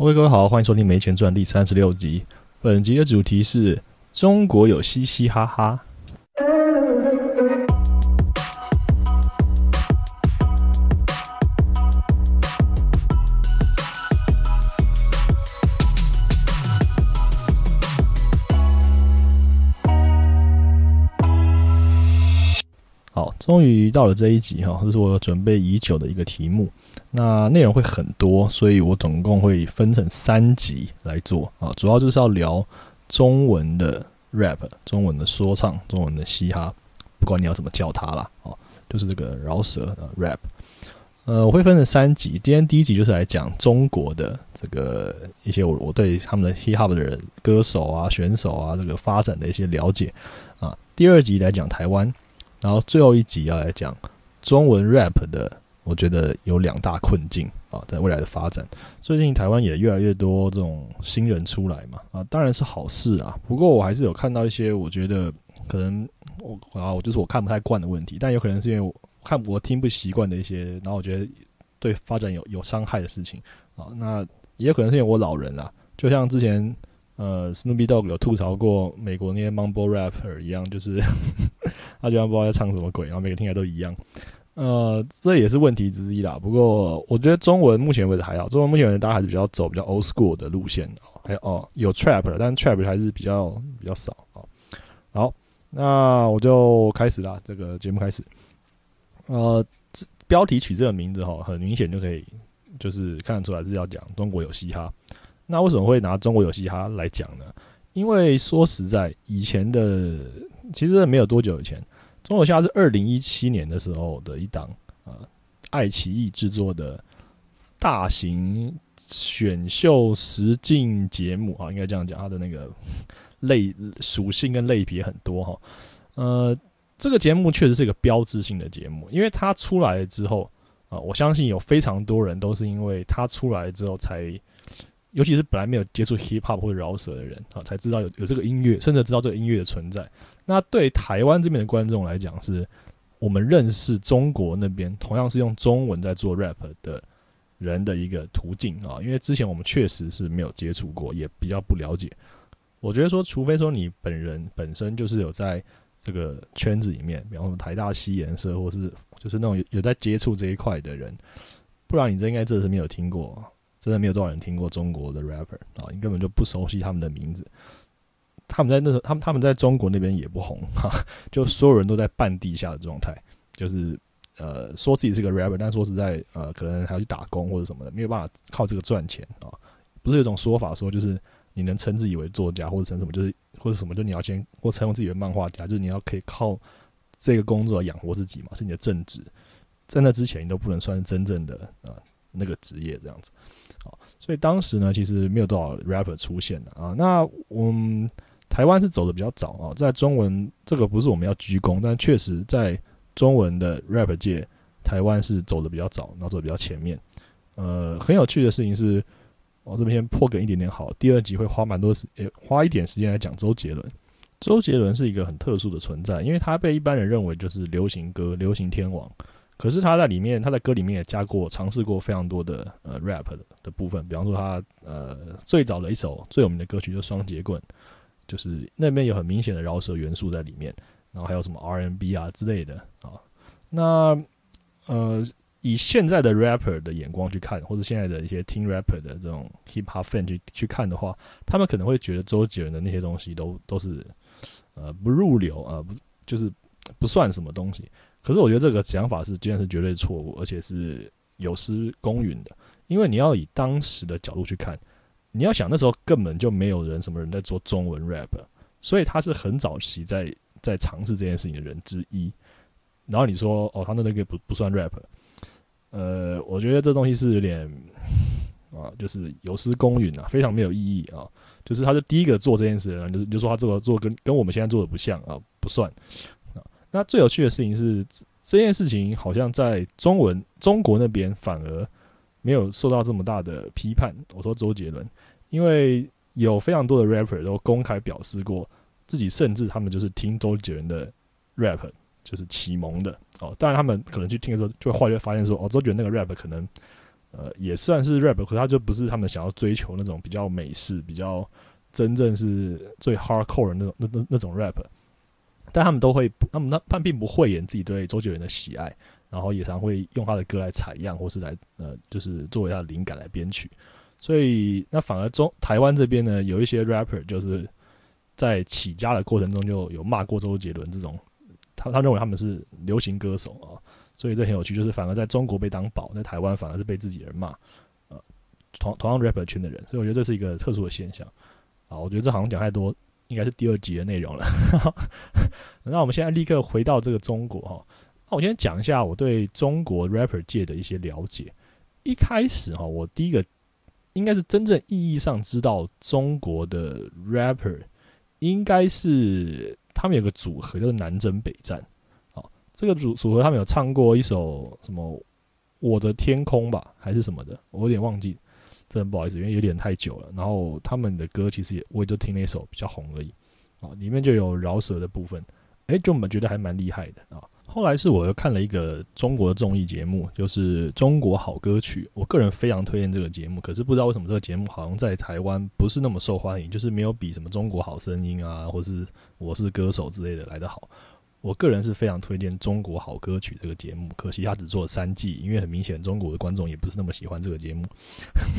OK，各位好，欢迎收听《没钱赚》第三十六集。本集的主题是中国有嘻嘻哈哈。终于到了这一集哈，这是我准备已久的一个题目。那内容会很多，所以我总共会分成三集来做啊，主要就是要聊中文的 rap，中文的说唱，中文的嘻哈，不管你要怎么叫它啦，哦，就是这个饶舌啊 rap。呃，我会分成三集，今天第一集就是来讲中国的这个一些我我对他们的 hip hop 的、歌手啊、选手啊这个发展的一些了解啊。第二集来讲台湾，然后最后一集要来讲中文 rap 的。我觉得有两大困境啊，在未来的发展，最近台湾也越来越多这种新人出来嘛，啊，当然是好事啊。不过我还是有看到一些，我觉得可能我啊，我就是我看不太惯的问题，但有可能是因为我看我听不习惯的一些，然后我觉得对发展有有伤害的事情啊。那也有可能是因为我老人啊，就像之前呃，Snoopy Dog 有吐槽过美国那些 Mumble Rapper 一样，就是 他居然不知道在唱什么鬼，然后每个听起来都一样。呃，这也是问题之一啦。不过我觉得中文目前为止还好，中文目前为止大家还是比较走比较 old school 的路线哦。还有哦，有 trap，但 trap 还是比较比较少哦。好，那我就开始啦，这个节目开始。呃，标题取这个名字哈，很明显就可以就是看得出来是要讲中国有嘻哈。那为什么会拿中国有嘻哈来讲呢？因为说实在，以前的其实没有多久以前。中国嘻哈是二零一七年的时候的一档呃，爱奇艺制作的大型选秀实境节目啊，应该这样讲，它的那个 类属性跟类别很多哈。呃，这个节目确实是一个标志性的节目，因为它出来之后啊，我相信有非常多人都是因为它出来之后才。尤其是本来没有接触 hip hop 或者饶舌的人啊，才知道有有这个音乐，甚至知道这个音乐的存在。那对台湾这边的观众来讲，是我们认识中国那边同样是用中文在做 rap 的人的一个途径啊。因为之前我们确实是没有接触过，也比较不了解。我觉得说，除非说你本人本身就是有在这个圈子里面，比方说台大西颜社，或是就是那种有有在接触这一块的人，不然你这应该这是没有听过。真的没有多少人听过中国的 rapper 啊，你根本就不熟悉他们的名字。他们在那时候，他们他们在中国那边也不红哈，就所有人都在半地下的状态，就是呃说自己是个 rapper，但说实在呃可能还要去打工或者什么的，没有办法靠这个赚钱啊。不是有种说法说，就是你能称自己为作家或者称什么，就是或者什么，就你要先或称自己为漫画家，就是你要可以靠这个工作养活自己嘛，是你的正职。在那之前，你都不能算是真正的啊。那个职业这样子，所以当时呢，其实没有多少 rapper 出现的啊。那我们台湾是走的比较早啊，在中文这个不是我们要鞠躬，但确实在中文的 rap 界，台湾是走的比较早，然后走的比较前面。呃，很有趣的事情是，我这边先破梗一点点好。第二集会花蛮多时，花一点时间来讲周杰伦。周杰伦是一个很特殊的存在，因为他被一般人认为就是流行歌、流行天王。可是他在里面，他在歌里面也加过、尝试过非常多的呃 rap 的的部分，比方说他呃最早的一首最有名的歌曲就是《双节棍》，就是那边有很明显的饶舌元素在里面，然后还有什么 R&B 啊之类的啊。那呃以现在的 rapper 的眼光去看，或者现在的一些听 rapper 的这种 hip hop fan 去去看的话，他们可能会觉得周杰伦的那些东西都都是呃不入流啊，不就是不算什么东西。可是我觉得这个想法是，竟然是绝对错误，而且是有失公允的。因为你要以当时的角度去看，你要想那时候根本就没有人什么人在做中文 rap，所以他是很早期在在尝试这件事情的人之一。然后你说哦，他那那个不不算 rap，呃，我觉得这东西是有点 啊，就是有失公允啊，非常没有意义啊。就是他是第一个做这件事的人，就你就说他这个做跟跟我们现在做的不像啊，不算。那最有趣的事情是，这件事情好像在中文中国那边反而没有受到这么大的批判。我说周杰伦，因为有非常多的 rapper 都公开表示过，自己甚至他们就是听周杰伦的 rap 就是启蒙的哦。当然他们可能去听的时候，就会后来发现说，哦，周杰伦那个 rap 可能呃，也算是 rap，可是他就不是他们想要追求那种比较美式、比较真正是最 hardcore 的那种那那那种 rap。但他们都会，他们他们并不讳言自己对周杰伦的喜爱，然后也常会用他的歌来采样，或是来呃，就是作为他的灵感来编曲。所以那反而中台湾这边呢，有一些 rapper 就是在起家的过程中就有骂过周杰伦这种，他他认为他们是流行歌手啊。所以这很有趣，就是反而在中国被当宝，在台湾反而是被自己人骂，呃，同同样 rapper 圈的人，所以我觉得这是一个特殊的现象啊。我觉得这好像讲太多，应该是第二集的内容了。那我们现在立刻回到这个中国哈，那我先讲一下我对中国 rapper 界的一些了解。一开始哈，我第一个应该是真正意义上知道中国的 rapper，应该是他们有个组合，就是南征北战。哦这个组组合他们有唱过一首什么《我的天空》吧，还是什么的，我有点忘记，真的不好意思，因为有点太久了。然后他们的歌其实也我也就听那首比较红而已啊，里面就有饶舌的部分，哎，就我们觉得还蛮厉害的啊。后来是我又看了一个中国的综艺节目，就是《中国好歌曲》，我个人非常推荐这个节目，可是不知道为什么这个节目好像在台湾不是那么受欢迎，就是没有比什么《中国好声音》啊，或是《我是歌手》之类的来得好。我个人是非常推荐《中国好歌曲》这个节目，可惜他只做了三季，因为很明显中国的观众也不是那么喜欢这个节目。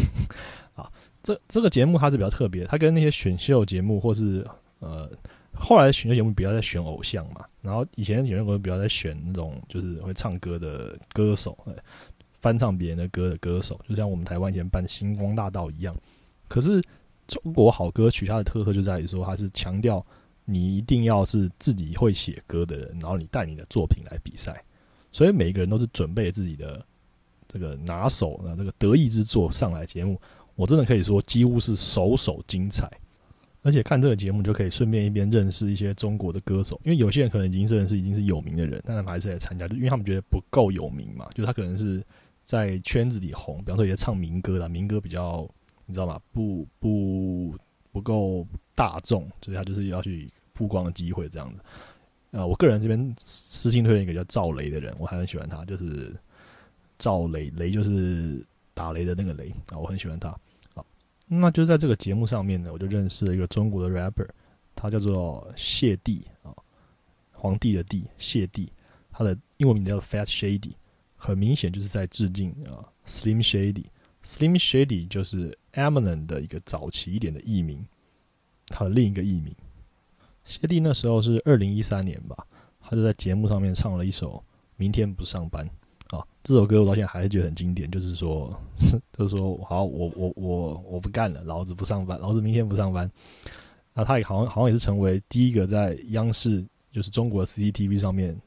啊，这这个节目它是比较特别，它跟那些选秀节目或是呃后来选秀节目比较在选偶像嘛，然后以前选秀节目比较在选那种就是会唱歌的歌手，翻唱别人的歌的歌手，就像我们台湾以前办星光大道一样。可是中国好歌曲它的特色就在于说，它是强调。你一定要是自己会写歌的人，然后你带你的作品来比赛，所以每一个人都是准备自己的这个拿手的这个得意之作上来节目。我真的可以说，几乎是首首精彩。而且看这个节目就可以顺便一边认识一些中国的歌手，因为有些人可能已经认识已经是有名的人，但他们还是来参加，就因为他们觉得不够有名嘛，就是他可能是在圈子里红，比方说也唱民歌啦，民歌比较你知道吗？不不不够大众，所以他就是要去。曝光的机会这样子，呃，我个人这边私信推荐一个叫赵雷的人，我还很喜欢他，就是赵雷，雷就是打雷的那个雷啊，我很喜欢他。好，那就在这个节目上面呢，我就认识了一个中国的 rapper，他叫做谢帝啊，皇帝的帝，谢帝，他的英文名叫 Fat Shady，很明显就是在致敬啊，Slim Shady，Slim Shady 就是 Eminem 的一个早期一点的艺名，他的另一个艺名。谢帝那时候是二零一三年吧，他就在节目上面唱了一首《明天不上班》啊，这首歌我到现在还是觉得很经典，就是说，就是说，好，我我我我不干了，老子不上班，老子明天不上班。那他也好像好像也是成为第一个在央视就是中国 CCTV 上面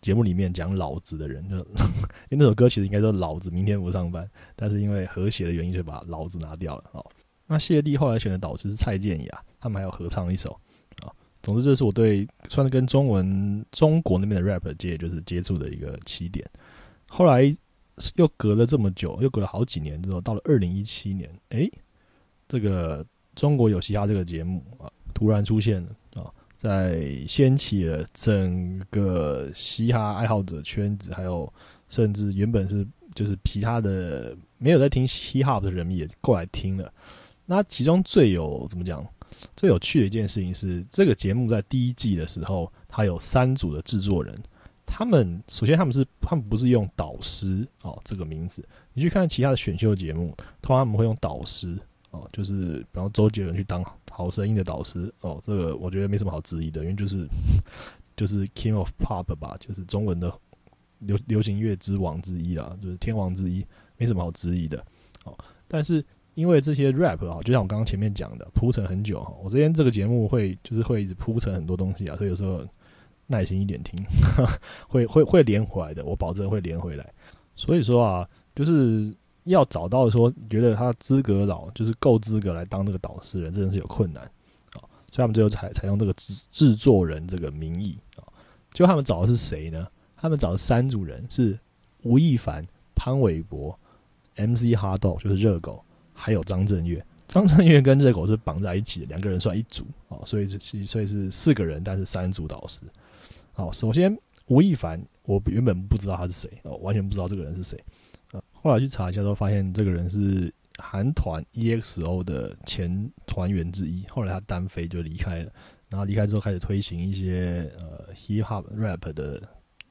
节目里面讲“老子”的人，就 因为那首歌其实应该说“老子明天不上班”，但是因为和谐的原因，就把“老子”拿掉了。哦，那谢帝后来选的导师是蔡健雅，他们还有合唱一首。总之，这是我对算是跟中文中国那边的 rap 界就是接触的一个起点。后来又隔了这么久，又隔了好几年之后，到了二零一七年，诶，这个中国有嘻哈这个节目啊，突然出现了啊，在掀起了整个嘻哈爱好者圈子，还有甚至原本是就是其他的没有在听嘻哈的人也过来听了。那其中最有怎么讲？最有趣的一件事情是，这个节目在第一季的时候，它有三组的制作人。他们首先他们是他们不是用导师哦这个名字。你去看其他的选秀节目，通常他们会用导师哦，就是比方周杰伦去当好声音的导师哦。这个我觉得没什么好质疑的，因为就是 就是 King of Pop 吧，就是中文的流流行乐之王之一啦，就是天王之一，没什么好质疑的哦。但是因为这些 rap 啊，就像我刚刚前面讲的，铺陈很久哈。我这边这个节目会就是会一直铺陈很多东西啊，所以有时候耐心一点听，会会会连回来的，我保证会连回来。所以说啊，就是要找到说觉得他资格老，就是够资格来当这个导师人，真的是有困难啊。所以他们最后采采用这个制制作人这个名义啊。就他们找的是谁呢？他们找的三组人是吴亦凡、潘玮柏、MC 哈豆，就是热狗。还有张震岳，张震岳跟热狗是绑在一起的，两个人算一组哦，所以是所以是四个人，但是三组导师。好，首先吴亦凡，我原本不知道他是谁哦，完全不知道这个人是谁。呃后来去查一下，都发现这个人是韩团 EXO 的前团员之一。后来他单飞就离开了，然后离开之后开始推行一些呃 hip hop rap 的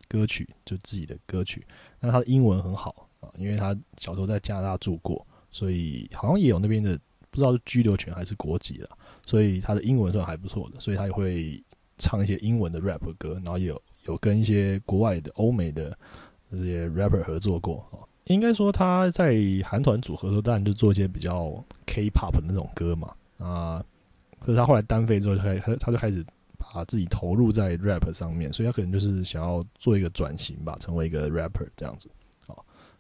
歌曲，就自己的歌曲。那他的英文很好啊，因为他小时候在加拿大住过，所以好像也有那边的不知道是居留权还是国籍了，所以他的英文算还不错的，所以他也会唱一些英文的 rap 歌，然后也有有跟一些国外的欧美的这些 rapper 合作过啊。应该说他在韩团组合的时候，当然就做一些比较 K-pop 的那种歌嘛啊。可是他后来单飞之后，开他他就开始把自己投入在 rap 上面，所以他可能就是想要做一个转型吧，成为一个 rapper 这样子。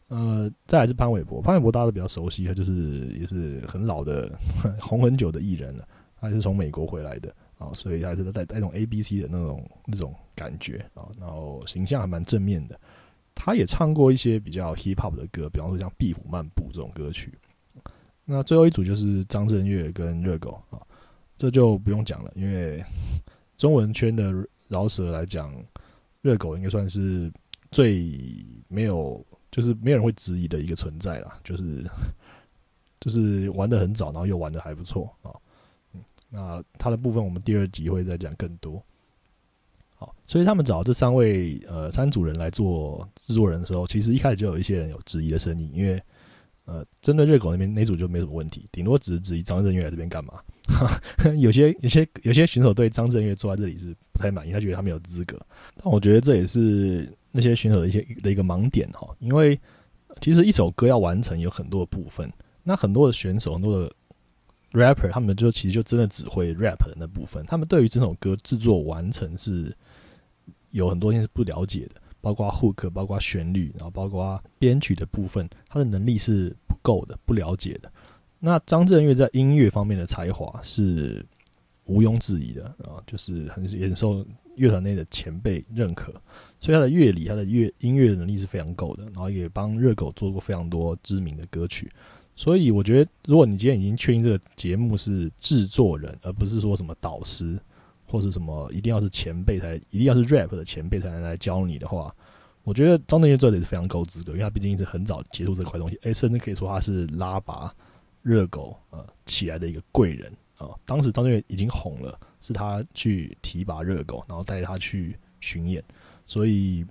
呃，再来是潘玮柏，潘玮柏大家都比较熟悉，他就是也是很老的 红很久的艺人了，他也是从美国回来的啊，所以还是带带种 A B C 的那种那种感觉啊，然后形象还蛮正面的。他也唱过一些比较 hip hop 的歌，比方说像《壁虎漫步》这种歌曲。那最后一组就是张震岳跟热狗啊，这就不用讲了，因为中文圈的饶舌来讲，热狗应该算是最没有，就是没有人会质疑的一个存在啦，就是 就是玩的很早，然后又玩的还不错啊。嗯，那他的部分我们第二集会再讲更多。好，所以他们找这三位呃三组人来做制作人的时候，其实一开始就有一些人有质疑的声音，因为呃针对热狗那边那组就没什么问题，顶多只是质疑张震岳来这边干嘛。有些有些有些选手对张震岳坐在这里是不太满意，他觉得他没有资格。但我觉得这也是那些选手的一些的一个盲点哈，因为其实一首歌要完成有很多的部分，那很多的选手很多的。rapper 他们就其实就真的只会 rap 的那部分，他们对于这首歌制作完成是有很多东西是不了解的，包括 hook，包括旋律，然后包括编曲的部分，他的能力是不够的，不了解的。那张震岳在音乐方面的才华是毋庸置疑的啊，就是很也受乐团内的前辈认可，所以他的乐理、他的乐音乐能力是非常够的，然后也帮热狗做过非常多知名的歌曲。所以我觉得，如果你今天已经确定这个节目是制作人，而不是说什么导师或是什么一定要是前辈才一定要是 rap 的前辈才能来教你的话，我觉得张震岳做的也是非常够资格，因为他毕竟是很早接触这块东西，诶，甚至可以说他是拉拔热狗呃起来的一个贵人啊。当时张震岳已经红了，是他去提拔热狗，然后带他去巡演，所以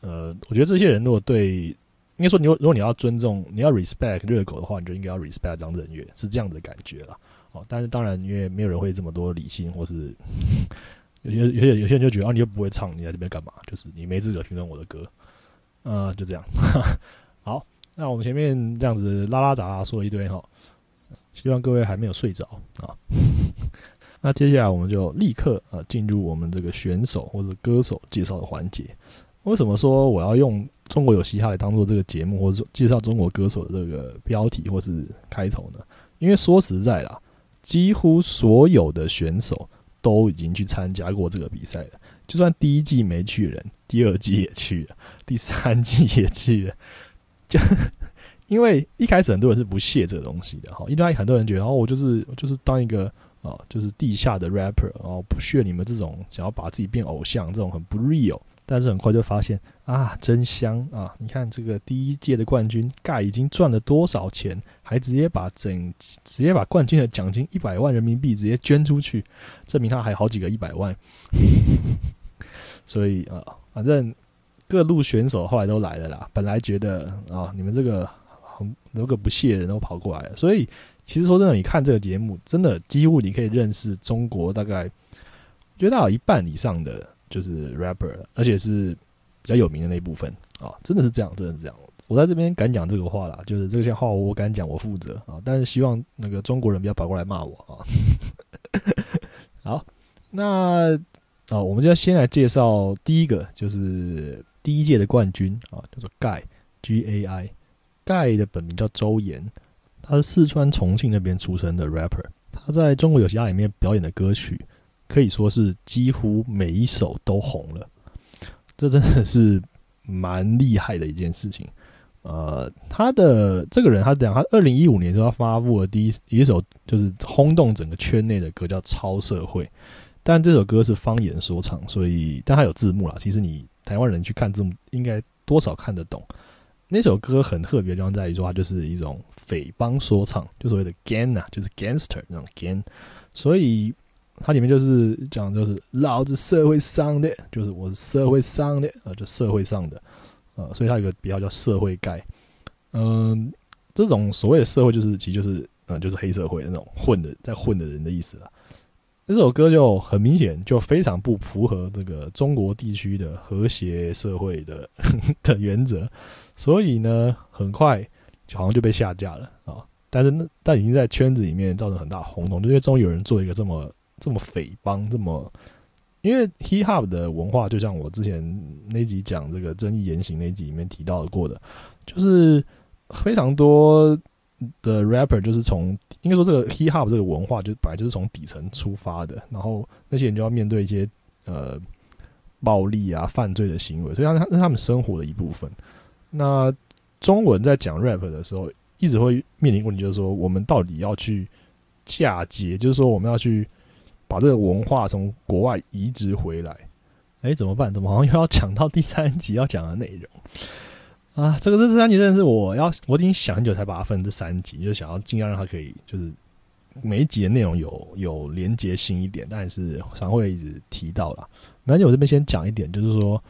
呃，我觉得这些人如果对。应该说，你如果你要尊重，你要 respect 热狗的话，你就应该要 respect 张震岳，是这样的感觉了。哦，但是当然，因为没有人会这么多理性，或是 有些有些有些人就觉得啊，你又不会唱，你在这边干嘛？就是你没资格评论我的歌。呃，就这样。好，那我们前面这样子拉拉杂杂说一堆哈，希望各位还没有睡着啊。那接下来我们就立刻啊进入我们这个选手或者歌手介绍的环节。为什么说我要用中国有嘻哈来当做这个节目，或者说介绍中国歌手的这个标题或是开头呢？因为说实在啦，几乎所有的选手都已经去参加过这个比赛了。就算第一季没去人，第二季也去了，第三季也去了。就 因为一开始很多人是不屑这个东西的哈，因为很多人觉得哦，我就是就是当一个啊，就是地下的 rapper，然后不屑你们这种想要把自己变偶像这种很不 real。但是很快就发现啊，真香啊！你看这个第一届的冠军盖已经赚了多少钱，还直接把整直接把冠军的奖金一百万人民币直接捐出去，证明他还好几个一百万。所以啊，反正各路选手后来都来了啦。本来觉得啊，你们这个很那个不屑的人都跑过来了。所以其实说真的，你看这个节目，真的几乎你可以认识中国大概，觉得大有一半以上的。就是 rapper，而且是比较有名的那一部分啊，真的是这样，真的是这样。我在这边敢讲这个话啦，就是这些话我敢讲，我负责啊。但是希望那个中国人不要跑过来骂我啊。好，那啊，我们就要先来介绍第一个，就是第一届的冠军啊，叫做盖 G A I，盖的本名叫周岩，他是四川重庆那边出生的 rapper，他在中国有嘻哈里面表演的歌曲。可以说是几乎每一首都红了，这真的是蛮厉害的一件事情。呃，他的这个人，他讲他二零一五年时候他发布了第一一首就是轰动整个圈内的歌，叫《超社会》。但这首歌是方言说唱，所以但他有字幕啦。其实你台湾人去看字幕，应该多少看得懂。那首歌很特别的地方在于说，它就是一种匪帮说唱，就所谓的 gang 啊，就是 gangster 那种 gang，所以它里面就是讲就是老子社会上的，就是我是社会上的，呃，就社会上的，呃，所以它有个比较叫社会盖，嗯，这种所谓的社会就是其实就是呃就是黑社会那种混的在混的人的意思了。这首歌就很明显，就非常不符合这个中国地区的和谐社会的 的原则，所以呢，很快就好像就被下架了啊。但是那但已经在圈子里面造成很大轰动，就因为终于有人做一个这么这么匪帮，这么因为 hip hop 的文化，就像我之前那集讲这个争议言行那集里面提到过的，就是非常多。的 rapper 就是从应该说这个 hip hop 这个文化就本来就是从底层出发的，然后那些人就要面对一些呃暴力啊、犯罪的行为，所以他他是他们生活的一部分。那中文在讲 rap 的时候，一直会面临问题，就是说我们到底要去嫁接，就是说我们要去把这个文化从国外移植回来。哎，怎么办？怎么好像又要讲到第三集要讲的内容？啊，这个这三集真的是我要，我已经想很久才把它分这三集，就想要尽量让它可以就是每一集的内容有有连结性一点，但是常会一直提到啦。没关系，我这边先讲一点，就是说，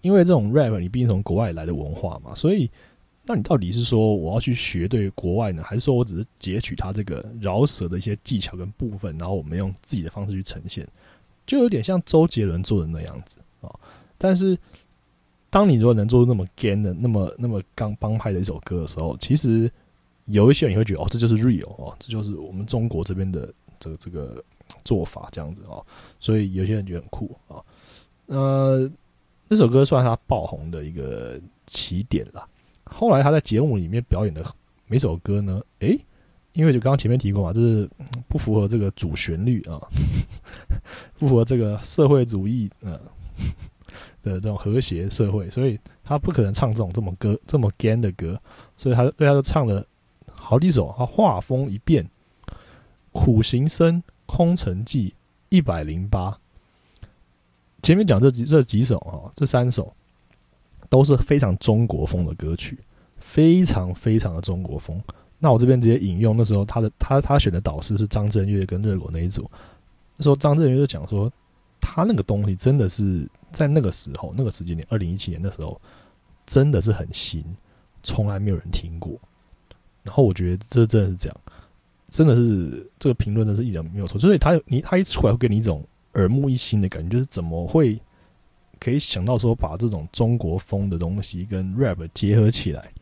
因为这种 rap 你毕竟从国外来的文化嘛，所以那你到底是说我要去学对国外呢，还是说我只是截取它这个饶舌的一些技巧跟部分，然后我们用自己的方式去呈现，就有点像周杰伦做的那样子啊，但是。当你如果能做出那么 gan 的、那么那么刚帮派的一首歌的时候，其实有一些人也会觉得哦，这就是 real 哦，这就是我们中国这边的这个这个做法这样子哦，所以有些人觉得很酷啊。呃，这首歌算他爆红的一个起点了。后来他在节目里面表演的每首歌呢，诶，因为就刚刚前面提过嘛，这是不符合这个主旋律啊，不符合这个社会主义嗯。的这种和谐社会，所以他不可能唱这种这么歌这么 gan 的歌，所以他对他就唱了好几首。他画风一变，《苦行僧》《空城计》一百零八，前面讲这几这几首啊，这三首都是非常中国风的歌曲，非常非常的中国风。那我这边直接引用那时候他的他他选的导师是张震岳跟热狗那一组，那时候张震岳就讲说，他那个东西真的是。在那个时候，那个时间点，二零一七年的时候，真的是很新，从来没有人听过。然后我觉得这真的是这样，真的是这个评论真是一点没有错。所以他你他一出来会给你一种耳目一新的感觉，就是怎么会可以想到说把这种中国风的东西跟 rap 结合起来，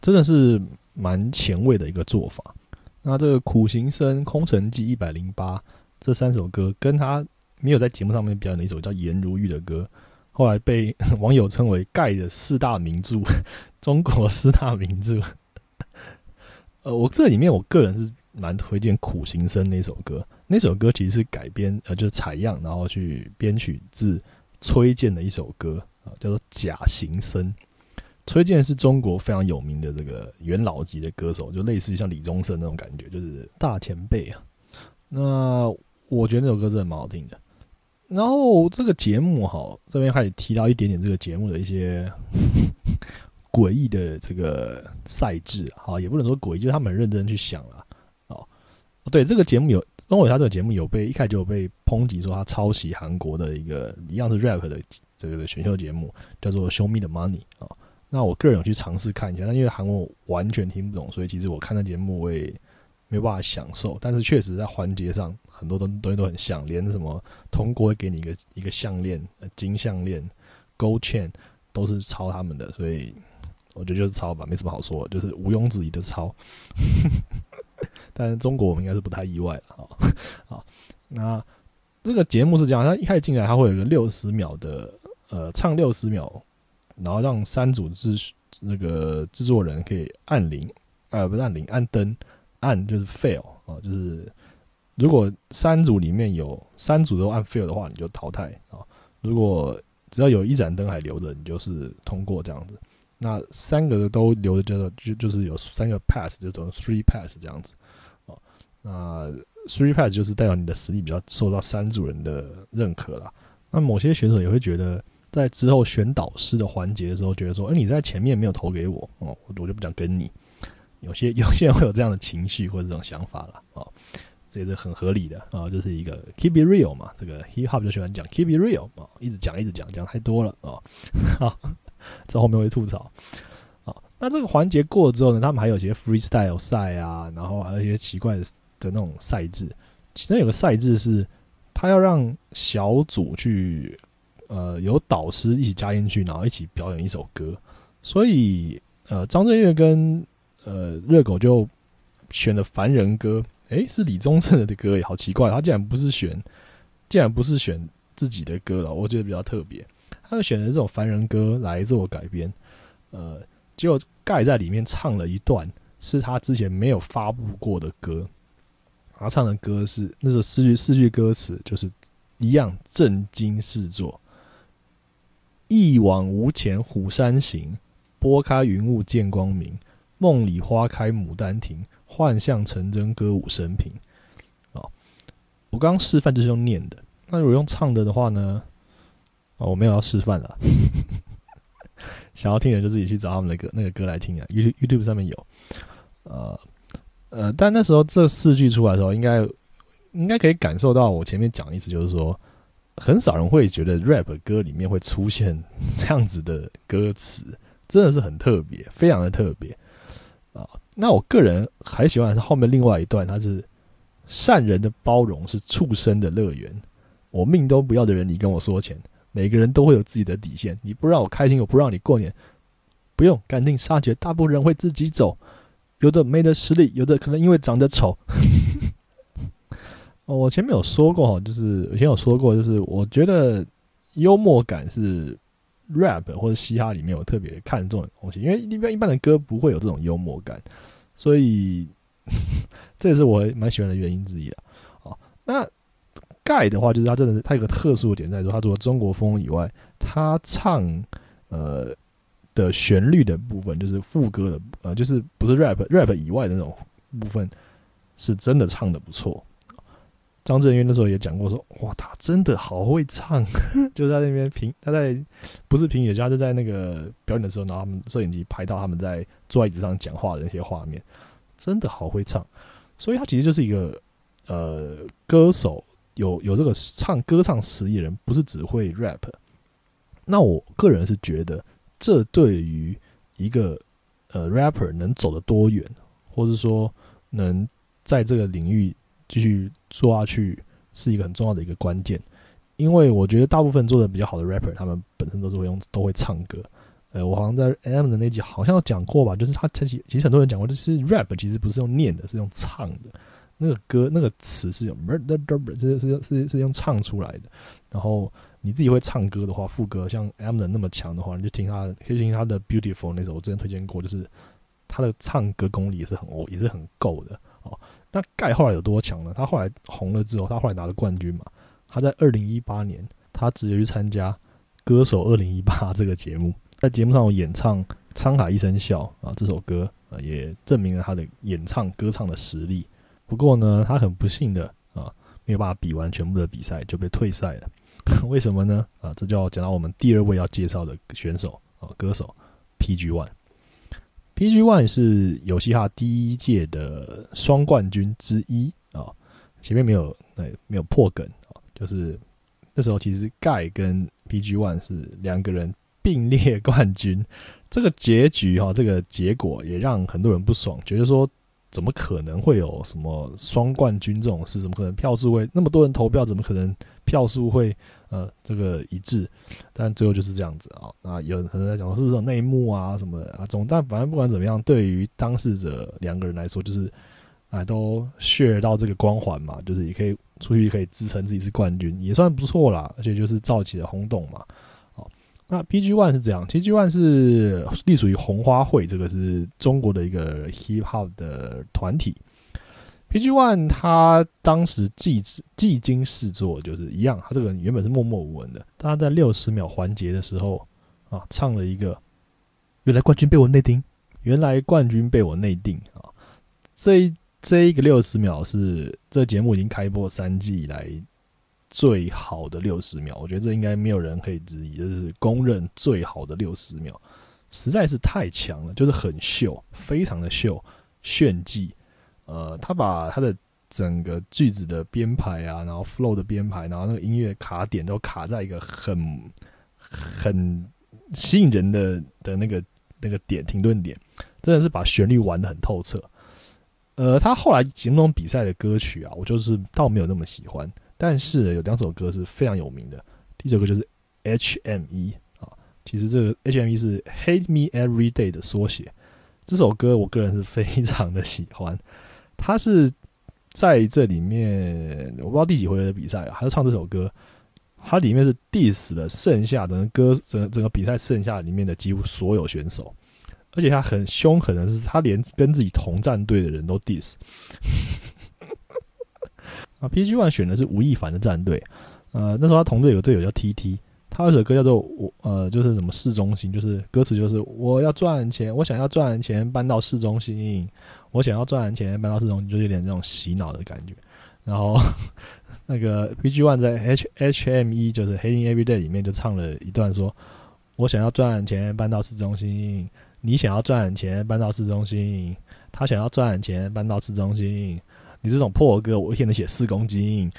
真的是蛮前卫的一个做法。那这个苦行僧、空城计一百零八这三首歌跟他。没有在节目上面表演的一首叫《颜如玉》的歌，后来被 网友称为“盖的四大名著”，中国四大名著。呃，我这里面我个人是蛮推荐《苦行僧》那首歌，那首歌其实是改编呃，就是采样然后去编曲自崔健的一首歌啊，叫做《假行僧》。崔健是中国非常有名的这个元老级的歌手，就类似于像李宗盛那种感觉，就是大前辈啊。那我觉得那首歌真的蛮好听的。然后这个节目哈，这边开始提到一点点这个节目的一些 诡异的这个赛制哈，也不能说诡异，就是他们很认真去想了哦。对，这个节目有，因为他这个节目有被一开始就有被抨击说他抄袭韩国的一个一样是 rap 的这个选秀节目，叫做《Show Me the Money》啊。那我个人有去尝试看一下，但因为韩国完全听不懂，所以其实我看那节目我也没有办法享受。但是确实在环节上。很多东东西都很像，连什么通过会给你一个一个项链，金项链，Gold Chain 都是抄他们的，所以我觉得就是抄吧，没什么好说，就是毋庸置疑的抄。但是中国我们应该是不太意外了啊。好，那这个节目是这样，他一开始进来，他会有一个六十秒的呃唱六十秒，然后让三组制那个制作人可以按铃，呃不是按铃，按灯，按就是 fail 啊，就是。如果三组里面有三组都按 fail 的话，你就淘汰啊。如果只要有一盏灯还留着，你就是通过这样子。那三个都留着，叫做就就是有三个 pass，就等于 three pass 这样子。那 three pass 就是代表你的实力比较受到三组人的认可了。那某些选手也会觉得在之后选导师的环节的时候，觉得说，哎，你在前面没有投给我，哦，我就不想跟你。有些 有些人会有这样的情绪或者这种想法了，哦，这也是很合理的啊，就是一个 keep it real 嘛，这个 hip hop 就喜欢讲 keep it real 啊，一直讲一直讲，讲太多了啊，好，在后面会吐槽。好，那这个环节过了之后呢，他们还有一些 freestyle 赛啊，然后还有一些奇怪的的那种赛制，其中有个赛制是，他要让小组去。呃，有导师一起加进去，然后一起表演一首歌，所以呃，张震岳跟呃热狗就选了《凡人歌》，诶，是李宗盛的歌，也好奇怪，他竟然不是选，竟然不是选自己的歌了，我觉得比较特别，他就选了这种《凡人歌》来做改编，呃，结果盖在里面唱了一段是他之前没有发布过的歌，他唱的歌是那首四句四句歌词，就是一样震惊四座。一往无前，虎山行，拨开云雾见光明。梦里花开牡丹亭，幻象成真歌舞升平。哦，我刚刚示范就是用念的，那如果用唱的的话呢？哦，我没有要示范了。想要听的就自己去找他们的歌，那个歌来听啊。YouTube YouTube 上面有。呃呃，但那时候这四句出来的时候，应该应该可以感受到我前面讲的意思，就是说。很少人会觉得 rap 歌里面会出现 这样子的歌词，真的是很特别，非常的特别啊！那我个人还喜欢是后面另外一段，它是善人的包容是畜生的乐园，我命都不要的人，你跟我说钱，每个人都会有自己的底线，你不让我开心，我不让你过年，不用赶尽杀绝，大部分人会自己走，有的没得实力，有的可能因为长得丑。哦，我前面有说过哈，就是以前有说过，就是我觉得幽默感是 rap 或者嘻哈里面我特别看重的东西，因为一般一般的歌不会有这种幽默感，所以 这也是我蛮喜欢的原因之一啊。哦，那盖的话，就是他真的是他有个特殊的点在说，他除了中国风以外，他唱呃的旋律的部分，就是副歌的呃，就是不是 rap rap 以外的那种部分，是真的唱的不错。张震岳那时候也讲过，说哇，他真的好会唱，就在那边评，他在不是评语，他就在那个表演的时候，然后他们摄影机拍到他们在坐在椅子上讲话的那些画面，真的好会唱。所以他其实就是一个呃歌手，有有这个唱歌唱实力的人，不是只会 rap。那我个人是觉得，这对于一个呃 rapper 能走得多远，或者说能在这个领域。继续做下去是一个很重要的一个关键，因为我觉得大部分做的比较好的 rapper，他们本身都是会用都会唱歌。呃，我好像在 M 的那集好像讲过吧，就是他其实其实很多人讲过，就是 rap 其实不是用念的，是用唱的。那个歌那个词是用是是是是用唱出来的。然后你自己会唱歌的话，副歌像 M 的那么强的话，你就听他可以听他的 Beautiful 那首，我之前推荐过，就是他的唱歌功力也是很哦也是很够的哦。那盖后来有多强呢？他后来红了之后，他后来拿了冠军嘛。他在二零一八年，他直接去参加《歌手二零一八》这个节目，在节目上有演唱《沧海一声笑》啊这首歌啊，也证明了他的演唱歌唱的实力。不过呢，他很不幸的啊，没有办法比完全部的比赛就被退赛了。为什么呢？啊，这就要讲到我们第二位要介绍的选手啊，歌手 PG One。PG One 是游戏哈第一届的双冠军之一啊，前面没有对没有破梗啊，就是那时候其实盖跟 PG One 是两个人并列冠军，这个结局哈，这个结果也让很多人不爽，觉得说怎么可能会有什么双冠军这种事？怎么可能票数会那么多人投票？怎么可能票数会？呃，这个一致，但最后就是这样子啊。那有可能在讲是这种内幕啊什么的啊，总但反正不管怎么样，对于当事者两个人来说，就是啊都 share 到这个光环嘛，就是也可以出去可以支撑自己是冠军，也算不错啦。而且就是造起了轰动嘛。好，那 PG One 是这样，PG One 是隶属于红花会，这个是中国的一个 hip hop 的团体。PG One 他当时技技惊四座，就是一样，他这个人原本是默默无闻的，他在六十秒环节的时候啊，唱了一个“原来冠军被我内定”，原来冠军被我内定啊！这这一个六十秒是这节目已经开播三季以来最好的六十秒，我觉得这应该没有人可以质疑，就是公认最好的六十秒，实在是太强了，就是很秀，非常的秀，炫技。呃，他把他的整个句子的编排啊，然后 flow 的编排，然后那个音乐卡点都卡在一个很很吸引人的的那个那个点停顿点，真的是把旋律玩的很透彻。呃，他后来形容比赛的歌曲啊，我就是倒没有那么喜欢。但是有两首歌是非常有名的，第一首歌就是 H.M.E. 啊，其实这个 H.M.E. 是 Hate Me Every Day 的缩写。这首歌我个人是非常的喜欢。他是在这里面，我不知道第几回合的比赛，还是唱这首歌，他里面是 diss 了剩下整个歌整整个比赛剩下里面的几乎所有选手，而且他很凶狠的是，他连跟自己同战队的人都 diss。啊，PG One 选的是吴亦凡的战队，呃，那时候他同队有个队友叫 TT，他有首歌叫做我，呃，就是什么市中心，就是歌词就是我要赚钱，我想要赚钱搬到市中心，我想要赚钱搬到市中心，就有点那种洗脑的感觉。然后那个 PG One 在 H H M E 就是 Hating Every Day 里面就唱了一段说，我想要赚钱搬到市中心，你想要赚钱搬到市中心，他想要赚钱搬到市中心。你这种破歌，我一天能写四公斤。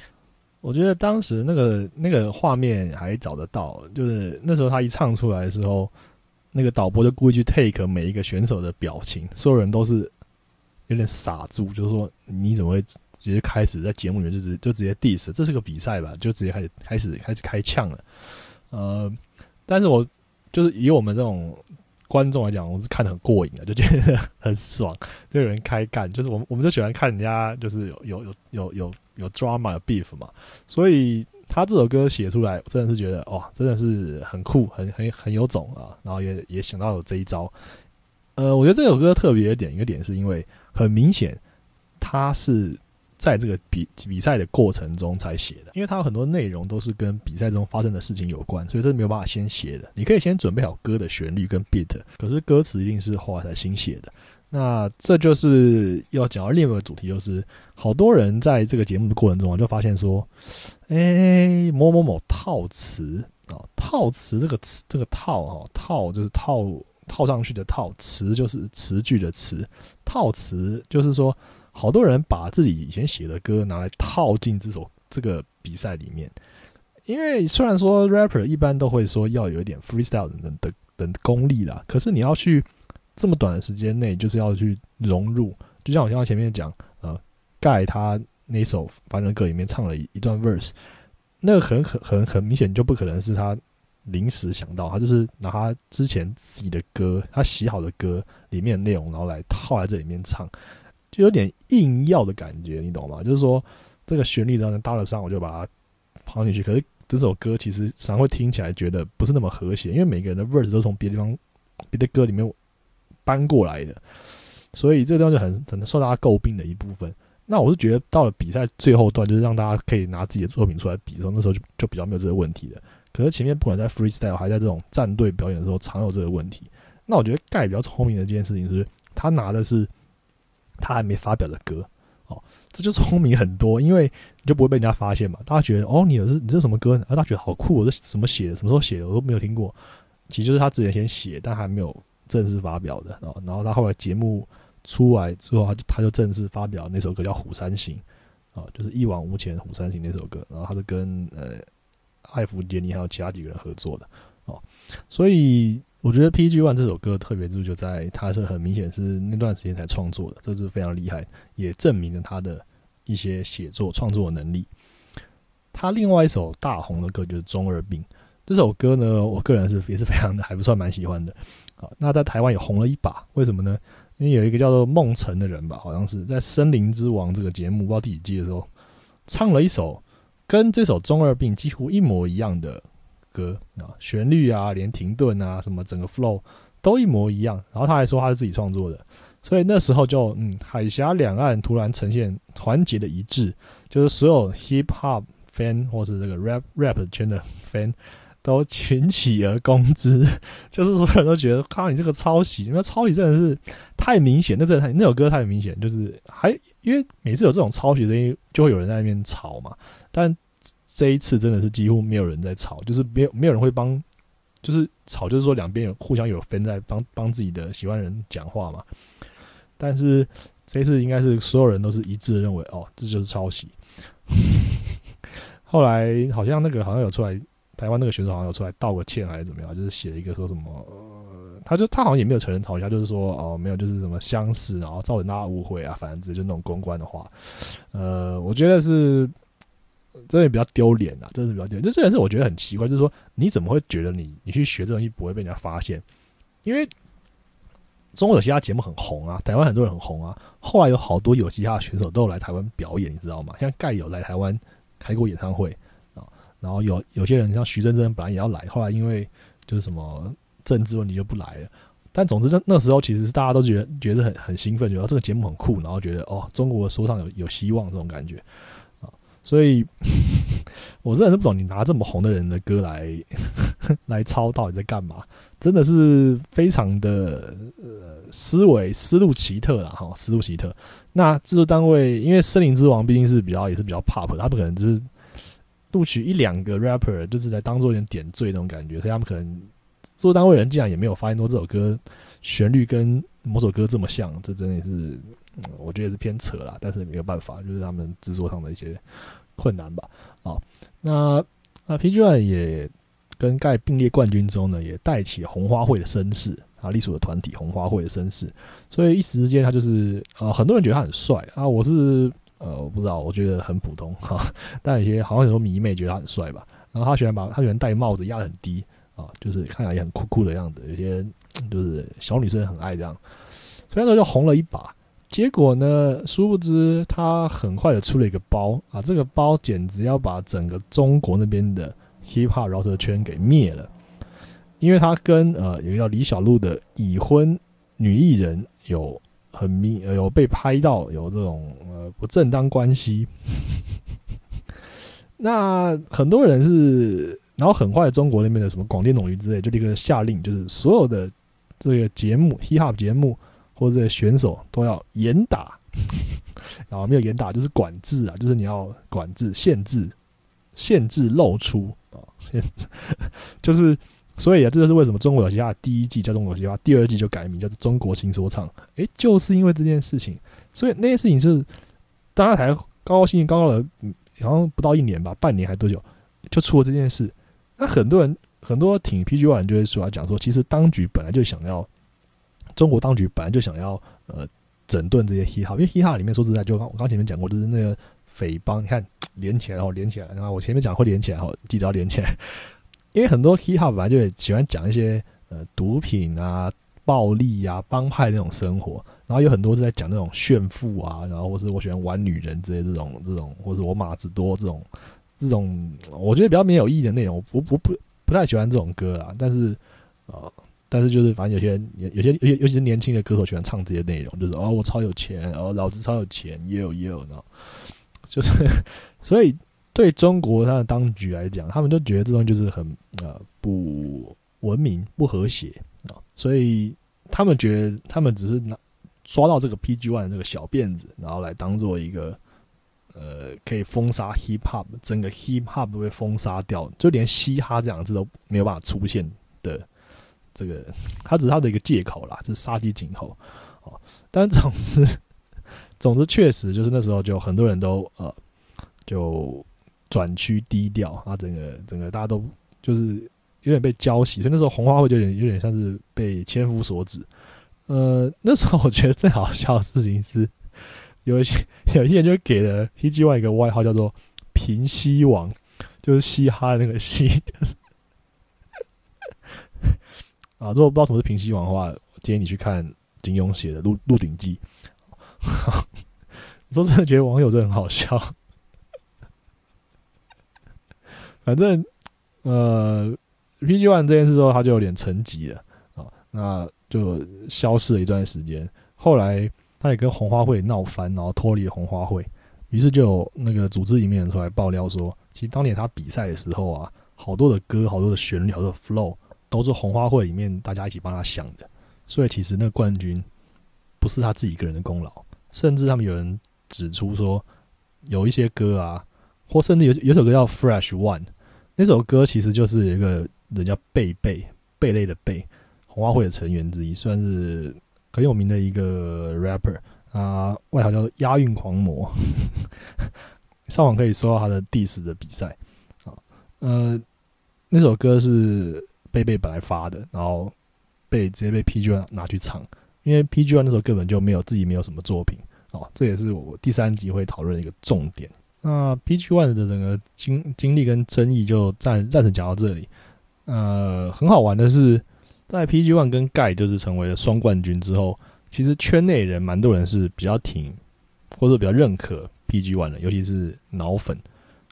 我觉得当时那个那个画面还找得到，就是那时候他一唱出来的时候，那个导播就故意去 take 每一个选手的表情，所有人都是有点傻住，就是说你怎么会直接开始在节目里面就直就直接 diss？这是个比赛吧？就直接开始开始开始开呛了。呃，但是我就是以我们这种。观众来讲，我是看得很过瘾的，就觉得很爽，就有人开干，就是我们我们就喜欢看人家就是有有有有有有 drama 有 beef 嘛，所以他这首歌写出来，真的是觉得哇，真的是很酷，很很很有种啊，然后也也想到有这一招。呃，我觉得这首歌特别的点一个点是因为很明显它是。在这个比比赛的过程中才写的，因为它有很多内容都是跟比赛中发生的事情有关，所以这是没有办法先写的。你可以先准备好歌的旋律跟 beat，可是歌词一定是后来才新写的。那这就是要讲到另一个主题，就是好多人在这个节目的过程中啊，就发现说，哎，某某某套词啊，套词这个词这个套啊，套就是套套上去的套，词就是词句的词，套词就是说。好多人把自己以前写的歌拿来套进这首这个比赛里面，因为虽然说 rapper 一般都会说要有一点 freestyle 的的的功力啦，可是你要去这么短的时间内，就是要去融入，就像我刚刚前面讲，呃，盖他那首凡人歌里面唱了一一段 verse，那个很很很很明显就不可能是他临时想到，他就是拿他之前自己的歌，他写好的歌里面内容，然后来套在这里面唱。就有点硬要的感觉，你懂吗？就是说，这个旋律当然搭得上，我就把它抛进去。可是这首歌其实常会听起来觉得不是那么和谐，因为每个人的 verse 都从别的地方、别的歌里面搬过来的，所以这个地方就很很受大家诟病的一部分。那我是觉得到了比赛最后段，就是让大家可以拿自己的作品出来比的时候，那时候就就比较没有这个问题的。可是前面不管在 freestyle 还在这种战队表演的时候，常有这个问题。那我觉得盖比较聪明的一件事情是，他拿的是。他还没发表的歌，哦，这就聪明很多，因为你就不会被人家发现嘛。大家觉得，哦，你是你这什么歌？啊，大家觉得好酷，我这什么写的？什么时候写的？我都没有听过。其实就是他之前先写，但还没有正式发表的。哦，然后他后来节目出来之后，他就他就正式发表那首歌叫《虎山行》，啊，就是一往无前《虎山行》那首歌。然后他是跟呃艾弗杰尼还有其他几个人合作的，哦，所以。我觉得 PG One 这首歌特别之处就在，它是很明显是那段时间才创作的，这是非常厉害，也证明了他的一些写作创作能力。他另外一首大红的歌就是《中二病》，这首歌呢，我个人是也是非常的还不算蛮喜欢的。好，那在台湾也红了一把，为什么呢？因为有一个叫做梦辰的人吧，好像是在《森林之王》这个节目不知道第几季的时候，唱了一首跟这首《中二病》几乎一模一样的。歌啊，旋律啊，连停顿啊，什么整个 flow 都一模一样。然后他还说他是自己创作的，所以那时候就嗯，海峡两岸突然呈现团结的一致，就是所有 hip hop fan 或是这个 rap rap 圈的 fan 都群起而攻之，就是所有人都觉得，靠你这个抄袭，因为抄袭真的是太明显，那真的太那首歌太明显，就是还因为每次有这种抄袭声音，就会有人在那边吵嘛，但。这一次真的是几乎没有人在吵，就是没有没有人会帮，就是吵，就是说两边有互相有分在帮帮自己的喜欢人讲话嘛。但是这一次应该是所有人都是一致认为，哦，这就是抄袭。后来好像那个好像有出来，台湾那个选手好像有出来道个歉还是怎么样，就是写了一个说什么，呃，他就他好像也没有承认吵架，就是说哦没有，就是什么相似，然后造成大家误会啊，反正就那种公关的话，呃，我觉得是。这也比较丢脸啊，真是比较丢脸。就这件事，我觉得很奇怪，就是说，你怎么会觉得你你去学这东西不会被人家发现？因为中国有嘻哈节目很红啊，台湾很多人很红啊。后来有好多有嘻哈选手都有来台湾表演，你知道吗？像盖有来台湾开过演唱会啊，然后有有些人像徐真真本来也要来，后来因为就是什么政治问题就不来了。但总之，那那时候其实是大家都觉得觉得很很兴奋，觉得这个节目很酷，然后觉得哦，中国说唱有有希望这种感觉。所以，我真的是不懂你拿这么红的人的歌来 来抄，到底在干嘛？真的是非常的呃思维思路奇特了哈，思路奇特。那制作单位因为《森林之王》毕竟是比较也是比较 pop，他不可能只是录取一两个 rapper 就是来当做一点点缀那种感觉，所以他们可能制作单位人竟然也没有发现说这首歌旋律跟某首歌这么像，这真的是。我觉得也是偏扯啦，但是没有办法，就是他们制作上的一些困难吧。啊，那那 PG One 也跟盖并列冠军中呢，也带起红花会的声势啊，隶属的团体红花会的声势。所以一时之间，他就是呃，很多人觉得他很帅啊。我是呃，我不知道，我觉得很普通哈。但有些好像很多迷妹觉得他很帅吧。然后他喜欢把他喜欢戴帽子压得很低啊，就是看起来也很酷酷的样子。有些就是小女生很爱这样，所以那时候就红了一把。结果呢？殊不知他很快的出了一个包啊！这个包简直要把整个中国那边的 hip hop 饶舌圈给灭了，因为他跟呃有一个叫李小璐的已婚女艺人有很密有被拍到有这种呃不正当关系。那很多人是，然后很快中国那边的什么广电总局之类就立刻下令，就是所有的这个节目 hip hop 节目。或者选手都要严打，然 后没有严打就是管制啊，就是你要管制、限制、限制露出啊，就是所以啊，这就是为什么中国有嘻哈第一季叫中国有嘻哈，第二季就改名叫做中国新说唱。诶，就是因为这件事情，所以那件事情是大家才高高兴兴高高的，好像不到一年吧，半年还多久就出了这件事。那很多人很多挺 PG One 就会说讲说，其实当局本来就想要。中国当局本来就想要呃整顿这些 hip hop，因为 hip hop 里面说实在，就刚我刚前面讲过，就是那个匪帮，你看连起来，然后连起来，然后我前面讲会连起来，后记得要连起来，因为很多 hip hop 本来就喜欢讲一些呃毒品啊、暴力啊、帮派那种生活，然后有很多是在讲那种炫富啊，然后或是我喜欢玩女人之类这种这种，或者我马子多这种这种，我觉得比较没有意义的内容，我我不不太喜欢这种歌啊，但是呃。但是就是反正有些人有有些尤尤其是年轻的歌手喜欢唱这些内容，就是哦我超有钱，哦老子超有钱，也有也有呢，就是 所以对中国他的当局来讲，他们就觉得这东西就是很呃不文明、不和谐啊，所以他们觉得他们只是拿抓到这个 PG One 这个小辫子，然后来当做一个呃可以封杀 Hip Hop，整个 Hip Hop 都被封杀掉，就连嘻哈这两个字都没有办法出现的。这个，他只是他的一个借口啦，就是杀鸡儆猴哦。但总之，总之确实就是那时候就很多人都呃，就转趋低调啊，整个整个大家都就是有点被浇熄，所以那时候红花会就有点有点像是被千夫所指。呃，那时候我觉得最好笑的事情是，有一些 有一些人就给了 PG One 一个外号叫做“平西王”，就是嘻哈的那个嘻，就是。啊，如果不知道什么是平西王的话，建议你去看金庸写的《鹿鹿鼎记》。说真的，觉得网友真的很好笑。反正，呃，PG One 这件事之后，他就有点沉寂了啊，那就消失了一段时间。后来，他也跟红花会闹翻，然后脱离了红花会。于是，就有那个组织里面出来爆料说，其实当年他比赛的时候啊，好多的歌，好多的旋律，好多的 flow。都是红花会里面大家一起帮他想的，所以其实那个冠军不是他自己一个人的功劳，甚至他们有人指出说，有一些歌啊，或甚至有有首歌叫《Fresh One》，那首歌其实就是一个人叫贝贝贝类的贝，红花会的成员之一，算是很有名的一个 rapper 啊，外号叫押韵狂魔。上网可以搜到他的 diss 的比赛啊，呃，那首歌是贝贝本来发的，然后被直接被 PG One 拿去唱，因为 PG One 那时候根本就没有自己没有什么作品哦，这也是我第三集会讨论的一个重点。那 PG One 的整个经经历跟争议就暂暂时讲到这里。呃，很好玩的是，在 PG One 跟盖就是成为了双冠军之后，其实圈内人蛮多人是比较挺或者比较认可。PG One 的，尤其是脑粉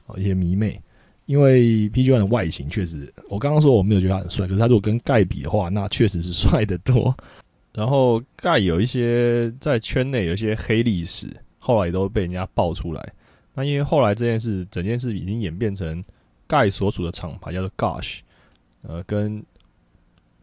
啊，一些迷妹，因为 PG One 的外形确实，我刚刚说我没有觉得他很帅，可是他如果跟盖比的话，那确实是帅得多。然后盖有一些在圈内有一些黑历史，后来也都被人家爆出来。那因为后来这件事，整件事已经演变成盖所属的厂牌叫做 Gosh，呃，跟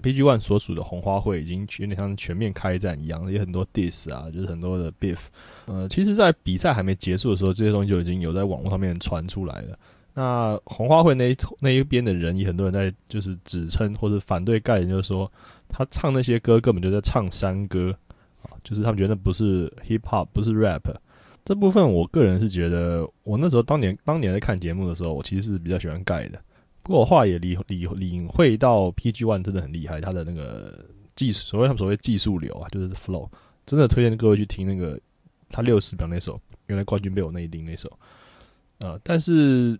PG One 所属的红花会已经有点像全面开战一样，有很多 diss 啊，就是很多的 beef。呃，其实，在比赛还没结束的时候，这些东西就已经有在网络上面传出来了。那红花会那一那一边的人，也很多人在就是指称或者反对盖人，就是说他唱那些歌根本就在唱山歌啊，就是他们觉得那不是 hip hop，不是 rap。这部分我个人是觉得，我那时候当年当年在看节目的时候，我其实是比较喜欢盖的。不过我话也理理领会到 PG One 真的很厉害，他的那个技术，所谓他们所谓技术流啊，就是 flow，真的推荐各位去听那个他六十秒那首，原来冠军被我内定那首。呃，但是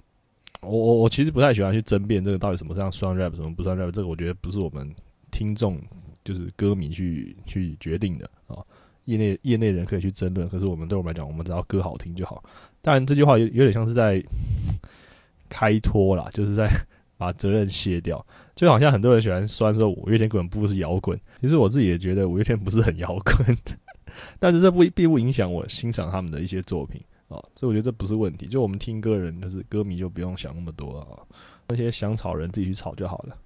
我我我其实不太喜欢去争辩这个到底什么算算 rap，什么不算 rap，这个我觉得不是我们听众就是歌迷去去决定的啊，业内业内人可以去争论，可是我们对我们来讲，我们只要歌好听就好。当然这句话有有点像是在 开脱啦，就是在。把责任卸掉，就好像很多人喜欢酸说五月天根本不是摇滚。其实我自己也觉得五月天不是很摇滚，但是这不并不影响我欣赏他们的一些作品啊。所以我觉得这不是问题。就我们听歌人，就是歌迷，就不用想那么多啊。那些想吵人自己去吵就好了。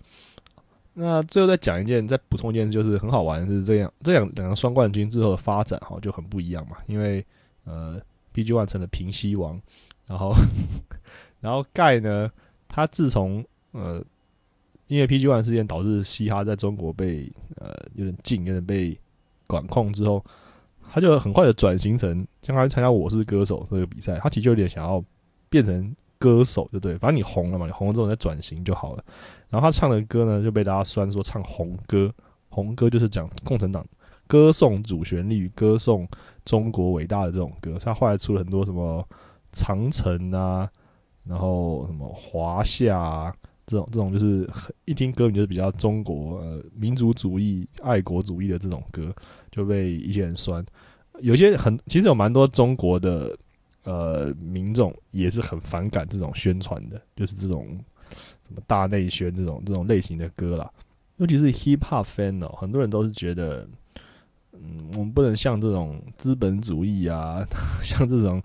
那最后再讲一件，再补充一件，就是很好玩是这样，这两两个双冠军之后的发展哈就很不一样嘛。因为呃，PG One 成了平西王，然后 然后盖呢，他自从呃，因为 PG One 事件导致嘻哈在中国被呃有点禁，有点被管控之后，他就很快的转型成，将来参加《我是歌手》这个比赛，他其实就有点想要变成歌手，对不对？反正你红了嘛，你红了之后再转型就好了。然后他唱的歌呢，就被大家酸说唱红歌，红歌就是讲共产党歌颂主旋律，歌颂中国伟大的这种歌。他后来出了很多什么长城啊，然后什么华夏啊。这种这种就是一听歌名就是比较中国呃民族主义、爱国主义的这种歌，就被一些人酸。有些很其实有蛮多中国的呃民众也是很反感这种宣传的，就是这种什么大内宣这种这种类型的歌啦。尤其是 hip hop fan 哦，很多人都是觉得，嗯，我们不能像这种资本主义啊，像这种。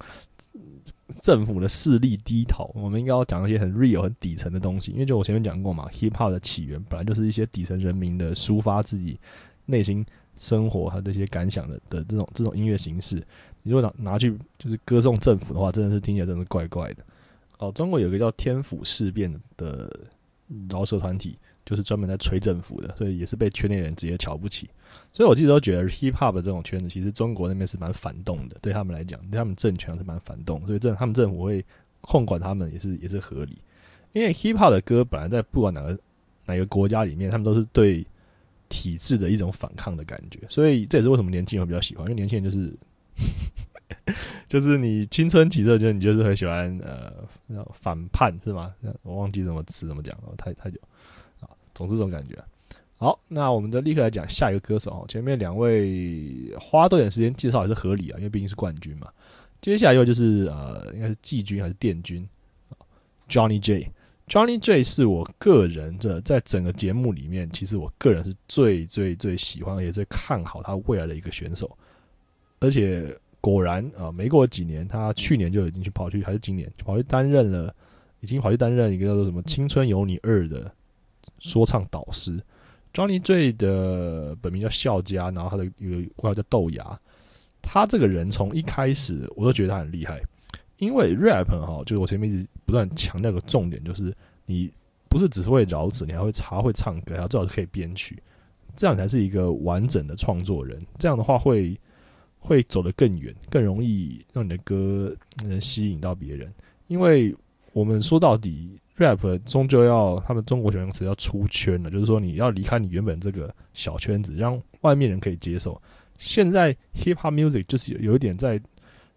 政府的势力低头，我们应该要讲一些很 real、很底层的东西。因为就我前面讲过嘛，hip hop 的起源本来就是一些底层人民的抒发自己内心生活和这些感想的的这种这种音乐形式。你如果拿拿去就是歌颂政府的话，真的是听起来真的怪怪的。哦，中国有个叫天府事变的饶舌团体。就是专门在吹政府的，所以也是被圈内人直接瞧不起。所以我记得都觉得 hip hop 这种圈子，其实中国那边是蛮反动的，对他们来讲，对他们政权是蛮反动，所以政他们政府会控管他们也是也是合理。因为 hip hop 的歌本来在不管哪个哪个国家里面，他们都是对体制的一种反抗的感觉，所以这也是为什么年轻人比较喜欢，因为年轻人就是 就是你青春期的，就你就是很喜欢呃反叛是吗？我忘记怎么词怎么讲了，太太久啊。总之这种感觉。好，那我们就立刻来讲下一个歌手哦。前面两位花多点时间介绍也是合理啊，因为毕竟是冠军嘛。接下来一位就是呃，应该是季军还是殿军？Johnny J。Johnny J 是我个人这在整个节目里面，其实我个人是最最最喜欢也最看好他未来的一个选手。而且果然啊，没过几年，他去年就已经去跑去，还是今年跑去担任了，已经跑去担任一个叫做什么《青春有你二》的。说唱导师，Johnny J 的本名叫笑佳，然后他的一个外号叫豆芽。他这个人从一开始我都觉得他很厉害，因为 rap 哈，就是我前面一直不断强调个重点，就是你不是只会饶词，你还会查会唱歌，还最好是可以编曲，这样才是一个完整的创作人。这样的话会会走得更远，更容易让你的歌能吸引到别人。因为我们说到底，rap 终究要他们中国形容词要出圈了，就是说你要离开你原本这个小圈子，让外面人可以接受。现在 hip hop music 就是有有一点在。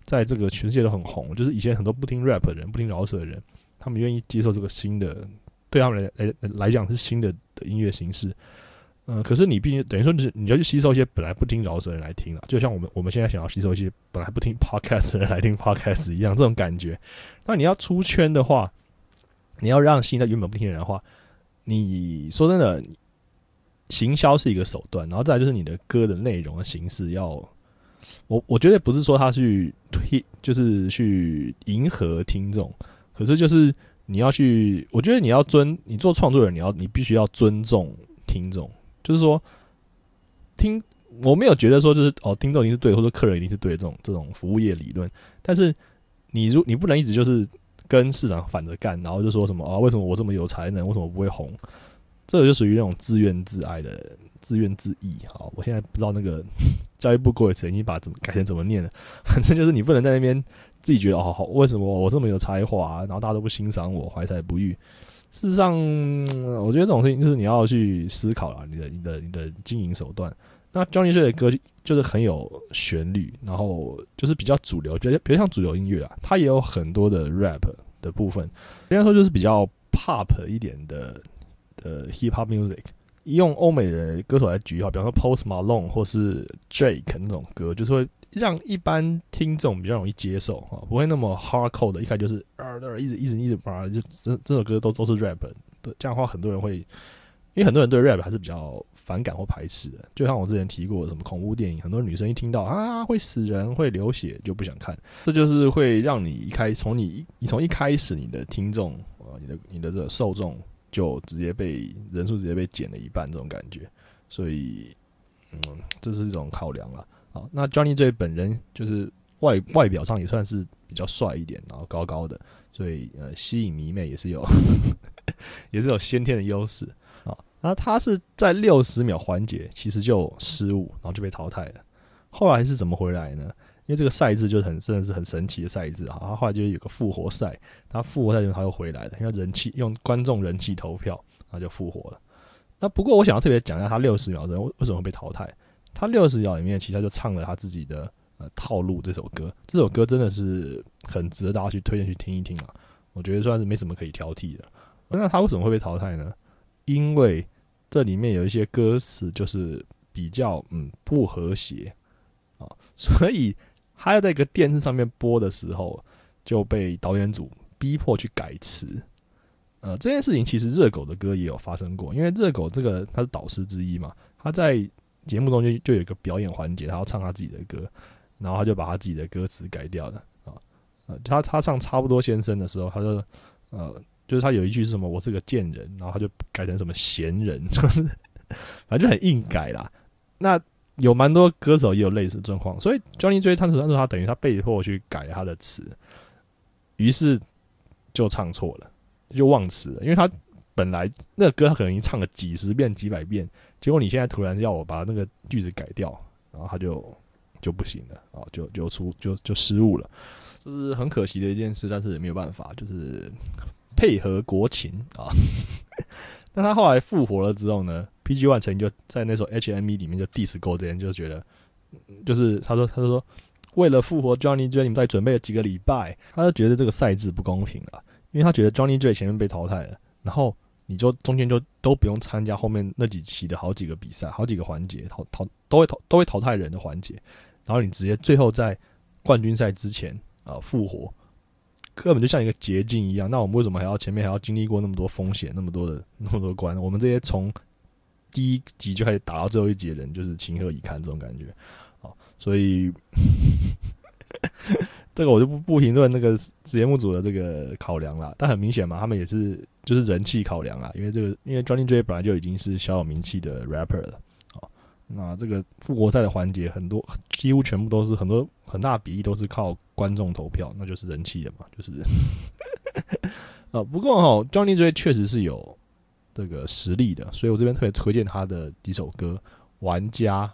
在这个全世界都很红，就是以前很多不听 rap 的人、不听饶舌的人，他们愿意接受这个新的，对他们来来来讲是新的的音乐形式。嗯，可是你毕竟等于说，是你要去吸收一些本来不听饶舌的人来听了，就像我们我们现在想要吸收一些本来不听 podcast 的人来听 podcast 一样，这种感觉。那你要出圈的话，你要让新的原本不听的人的话，你说真的，行销是一个手段，然后再来就是你的歌的内容的形式要。我我觉得不是说他去推，就是去迎合听众，可是就是你要去，我觉得你要尊，你做创作人，你要你必须要尊重听众，就是说听，我没有觉得说就是哦，听众一定是对，或者客人一定是对这种这种服务业理论，但是你如你不能一直就是跟市场反着干，然后就说什么啊，为什么我这么有才能，为什么不会红？这个就属于那种自怨自艾的。自怨自艾，好，我现在不知道那个 教育部过程已经把怎么改成怎么念了，反正就是你不能在那边自己觉得哦好，为什么我这么有才华，然后大家都不欣赏我，怀才不遇。事实上，我觉得这种事情就是你要去思考了，你的、你的、你的经营手段。那 Johnny 的歌就是很有旋律，然后就是比较主流，比较比较像主流音乐啊，它也有很多的 rap 的部分，应该说就是比较 pop 一点的的 hip hop music。用欧美的歌手来举哈，比方说 Post Malone 或是 Drake 那种歌，就是会让一般听众比较容易接受哈，不会那么 hardcore 的，一开就是啊，一直一直一直把就这这首歌都都是 rap，这样的话很多人会，因为很多人对 rap 还是比较反感或排斥的，就像我之前提过什么恐怖电影，很多女生一听到啊会死人会流血就不想看，这就是会让你一开从你一你从一开始你的听众啊，你的你的这个受众。就直接被人数直接被减了一半，这种感觉，所以，嗯，这是一种考量了。好，那 Johnny J 本人就是外外表上也算是比较帅一点，然后高高的，所以呃，吸引迷妹也是有，也是有先天的优势啊。那他是在六十秒环节其实就失误，然后就被淘汰了。后来是怎么回来呢？因为这个赛制就是很真的是很神奇的赛制啊！他后来就有个复活赛，他复活赛就他又回来了，因为人气用观众人气投票，然后就复活了。那不过我想要特别讲一下他六十秒钟为什么会被淘汰。他六十秒里面其实他就唱了他自己的呃套路这首歌，这首歌真的是很值得大家去推荐去听一听啊！我觉得算是没什么可以挑剔的。那他为什么会被淘汰呢？因为这里面有一些歌词就是比较嗯不和谐啊，所以。他要在一个电视上面播的时候，就被导演组逼迫去改词。呃，这件事情其实热狗的歌也有发生过，因为热狗这个他是导师之一嘛，他在节目中就就有一个表演环节，他要唱他自己的歌，然后他就把他自己的歌词改掉了啊。呃，他他唱差不多先生的时候，他就 呃，就是他有一句是什么“我是个贱人”，然后他就改成什么“闲人”，就 是反正就很硬改啦。那有蛮多歌手也有类似状况，所以 Johnny 追唱时，当时他等于他被迫去改他的词，于是就唱错了，就忘词了。因为他本来那个歌他可能已经唱了几十遍、几百遍，结果你现在突然要我把那个句子改掉，然后他就就不行了啊，就就出就就失误了，就是很可惜的一件事，但是也没有办法，就是配合国情啊。但他后来复活了之后呢？PG One 曾经就在那首 HME 里面就 diss 过这人，就觉得，就是他说，他说，为了复活 Johnny J，你们在准备了几个礼拜，他就觉得这个赛制不公平了，因为他觉得 Johnny J 前面被淘汰了，然后你就中间就都不用参加后面那几期的好几个比赛，好几个环节淘淘都会淘都会淘汰人的环节，然后你直接最后在冠军赛之前啊复活。根本就像一个捷径一样，那我们为什么还要前面还要经历过那么多风险、那么多的那么多关？我们这些从第一集就开始打到最后一集的人，就是情何以堪这种感觉。好，所以 这个我就不不评论那个节目组的这个考量了。但很明显嘛，他们也是就是人气考量啊，因为这个因为 Johnny J 本来就已经是小有名气的 rapper 了。那这个复活赛的环节很多几乎全部都是很多很大比例都是靠观众投票，那就是人气的嘛，就是。呃，不过哈，Johnny J 确实是有这个实力的，所以我这边特别推荐他的几首歌，《玩家》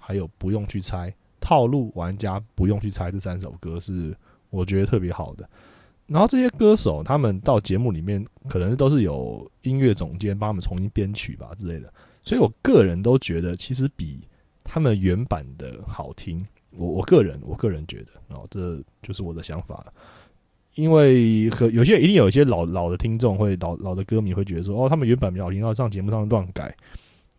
还有《不用去猜》，套路玩家不用去猜这三首歌是我觉得特别好的。然后这些歌手他们到节目里面，可能都是有音乐总监帮他们重新编曲吧之类的，所以我个人都觉得其实比他们原版的好听。我我个人我个人觉得，然后这就是我的想法了。因为和有些一定有一些老老的听众会老老的歌迷会觉得说，哦，他们原版比较听，然后上节目上乱改。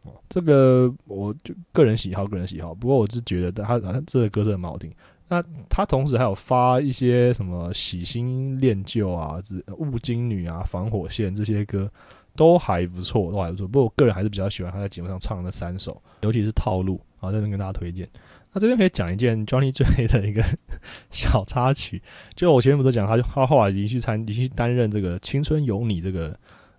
哦，这个我就个人喜好，个人喜好。不过我是觉得他他这个歌真的蛮好听。那他同时还有发一些什么喜新恋旧啊、雾金女啊、防火线这些歌，都还不错，都还不错。不过我个人还是比较喜欢他在节目上唱的三首，尤其是套路啊，在这跟大家推荐。那这边可以讲一件 Johnny 最的一个 小插曲，就我前面不是讲他就，他后来已经去参，已经去担任这个《青春有你》这个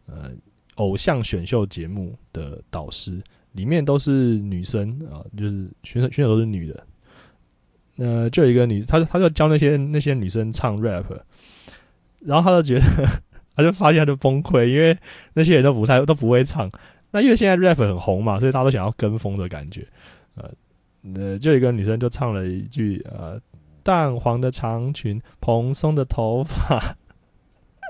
呃偶像选秀节目的导师，里面都是女生啊，就是选手选手都是女的。呃，就有一个女，他他就教那些那些女生唱 rap，然后他就觉得，他就发现他就崩溃，因为那些人都不太都不会唱。那因为现在 rap 很红嘛，所以大家都想要跟风的感觉。呃，呃，就一个女生就唱了一句呃，淡黄的长裙，蓬松的头发，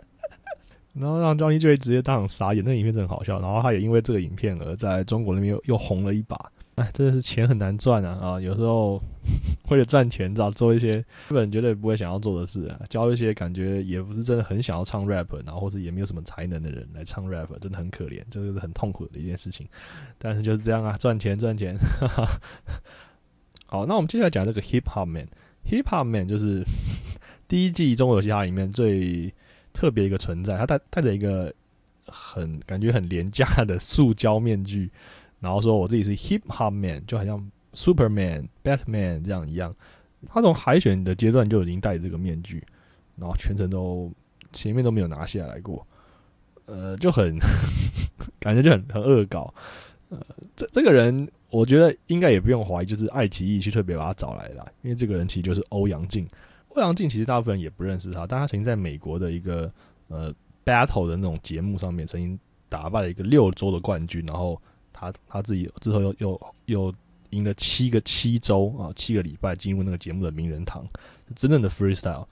然后让 Johnny 就直接当场傻眼。那个影片真的很好笑，然后他也因为这个影片而在中国那边又又红了一把。哎，真的是钱很难赚啊！啊，有时候 为了赚钱，找做一些根本绝对不会想要做的事，啊教一些感觉也不是真的很想要唱 rap，然后或者也没有什么才能的人来唱 rap，真的很可怜，这是很痛苦的一件事情。但是就是这样啊，赚钱赚钱。好，那我们接下来讲这个 hip hop man，hip hop man 就是 第一季中国有嘻哈里面最特别一个存在，他戴戴着一个很感觉很廉价的塑胶面具。然后说我自己是 hip hop man，就好像 Superman、Batman 这样一样。他从海选的阶段就已经戴这个面具，然后全程都前面都没有拿下来过，呃，就很 感觉就很很恶搞。呃，这这个人我觉得应该也不用怀疑，就是爱奇艺去特别把他找来了，因为这个人其实就是欧阳靖。欧阳靖其实大部分人也不认识他，但他曾经在美国的一个呃 battle 的那种节目上面，曾经打败了一个六周的冠军，然后。他他自己之后又又又赢了七个七周啊，七个礼拜进入那个节目的名人堂，真正的 freestyle。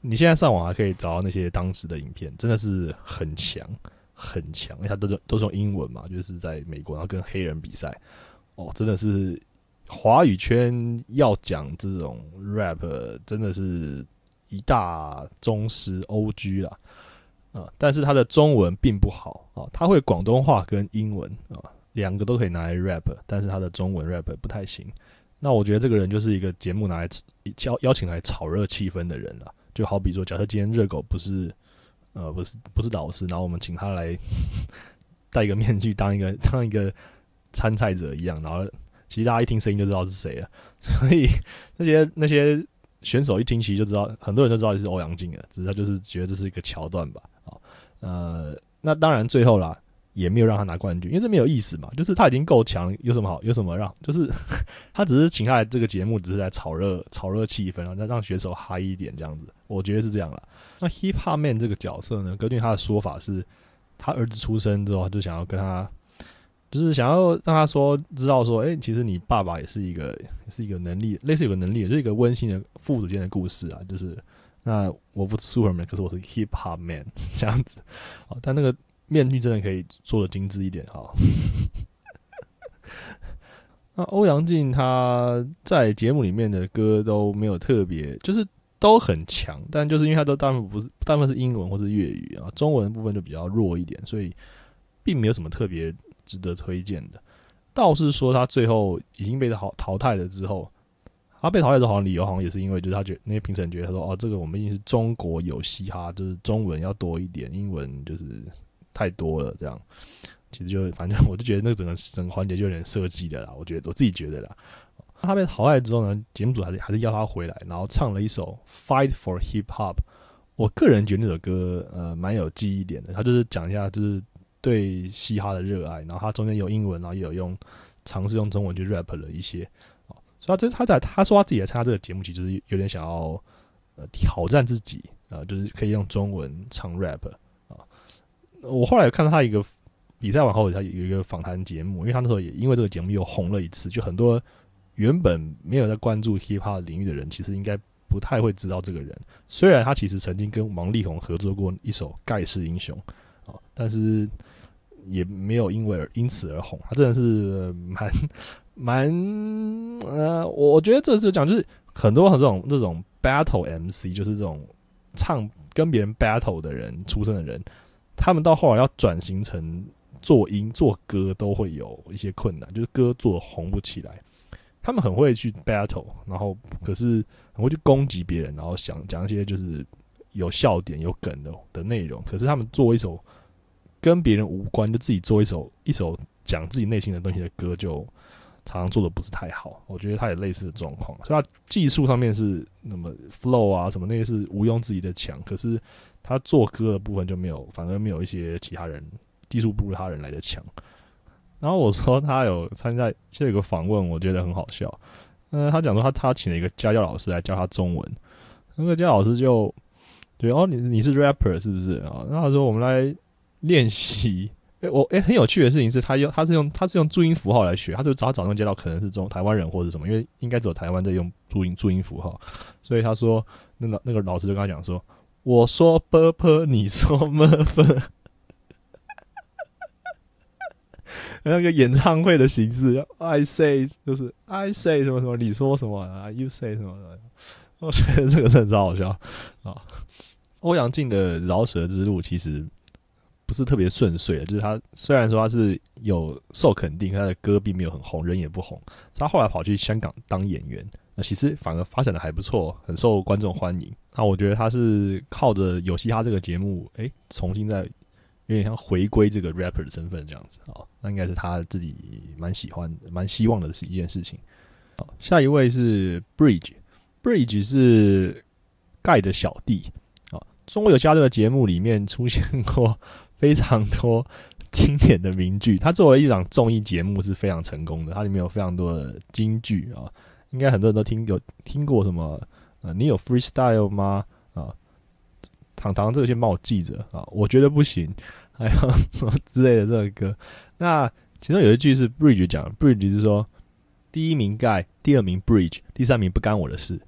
你现在上网还可以找到那些当时的影片，真的是很强很强，因为他都是都是用英文嘛，就是在美国然后跟黑人比赛，哦，真的是华语圈要讲这种 rap，真的是一大宗师 OG 啦，啊，但是他的中文并不好啊，他会广东话跟英文啊。两个都可以拿来 rap，但是他的中文 rap 不太行。那我觉得这个人就是一个节目拿来邀邀请来炒热气氛的人了。就好比说，假设今天热狗不是呃不是不是导师，然后我们请他来 戴一个面具当一个当一个参赛者一样，然后其实大家一听声音就知道是谁了。所以那些那些选手一听其实就知道，很多人都知道是欧阳靖了，只是他就是觉得这是一个桥段吧。啊呃，那当然最后啦。也没有让他拿冠军，因为这没有意思嘛。就是他已经够强，有什么好？有什么让？就是 他只是请他来这个节目，只是来炒热、炒热气氛，然后让选手嗨一点这样子。我觉得是这样了。那 Hip Hop Man 这个角色呢，根据他的说法是，他儿子出生之后就想要跟他，就是想要让他说知道说，哎，其实你爸爸也是一个，是一个能力，类似有个能力，就是一个温馨的父子间的故事啊。就是那我不是 Superman，可是我是 Hip Hop Man 这样子。哦，但那个。面具真的可以做的精致一点哈。那欧阳靖他在节目里面的歌都没有特别，就是都很强，但就是因为他都大部分不是大部分是英文或是粤语啊，中文部分就比较弱一点，所以并没有什么特别值得推荐的。倒是说他最后已经被淘淘汰了之后，他被淘汰的好像理由好像也是因为就是他觉那些评审觉得他说哦，这个我们已经是中国有嘻哈，就是中文要多一点，英文就是。太多了，这样其实就反正我就觉得那个整个 整个环节就有点设计的啦。我觉得我自己觉得啦。他被淘汰之后呢，节目组还是还是要他回来，然后唱了一首《Fight for Hip Hop》。我个人觉得那首歌呃蛮有记忆点的。他就是讲一下就是对嘻哈的热爱，然后他中间有英文，然后也有用尝试用中文去 rap 了一些。哦，所以他这他在他说他自己来参加这个节目，其实有点想要呃挑战自己啊，就是可以用中文唱 rap。我后来看到他一个比赛完后，他有一个访谈节目，因为他那时候也因为这个节目又红了一次，就很多原本没有在关注 hip hop 领域的人，其实应该不太会知道这个人。虽然他其实曾经跟王力宏合作过一首《盖世英雄》啊，但是也没有因为因此而红。他真的是蛮蛮呃，我觉得这就讲就是很多这种这种 battle MC，就是这种唱跟别人 battle 的人出身的人，他们到后来要转型成做音做歌都会有一些困难，就是歌做红不起来。他们很会去 battle，然后可是很会去攻击别人，然后想讲一些就是有笑点、有梗的的内容。可是他们做一首跟别人无关，就自己做一首一首讲自己内心的东西的歌，就常常做的不是太好。我觉得他有类似的状况，所以他技术上面是那么 flow 啊什么那些是毋庸置疑的强，可是他做歌的部分就没有，反而没有一些其他人技术不如他人来的强。然后我说他有参加，就有个访问，我觉得很好笑。嗯，他讲说他他请了一个家教老师来教他中文，那个家教老师就对哦，你你是 rapper 是不是啊？然后他说我们来练习。诶，我诶，很有趣的事情是他用他是用他是用注音符号来学，他就找找那接到可能是中台湾人或者什么，因为应该只有台湾在用注音注音符号，所以他说那个那个老师就跟他讲说，我说 b p，你说 m f。那个演唱会的形式，I say 就是 I say 什么什么，你说什么啊？You say 什么什么？我觉得这个真的超好笑啊！欧阳靖的饶舌之路其实不是特别顺遂的，就是他虽然说他是有受肯定，他的歌并没有很红，人也不红。他后来跑去香港当演员，那其实反而发展的还不错，很受观众欢迎。那我觉得他是靠着有嘻哈这个节目，哎，重新在。有点像回归这个 rapper 的身份这样子啊，那应该是他自己蛮喜欢、蛮希望的是一件事情。好，下一位是 Bridge，Bridge 是盖的小弟啊。中国有嘻哈这个节目里面出现过非常多经典的名句，他作为一档综艺节目是非常成功的，它里面有非常多的金句啊，应该很多人都听有听过什么？呃，你有 freestyle 吗？啊？糖糖，这个先帮我记着啊！我觉得不行，还有什么之类的这个歌。那其中有一句是 Bridge 讲，Bridge 是说第一名盖，第二名 Bridge，第三名不干我的事，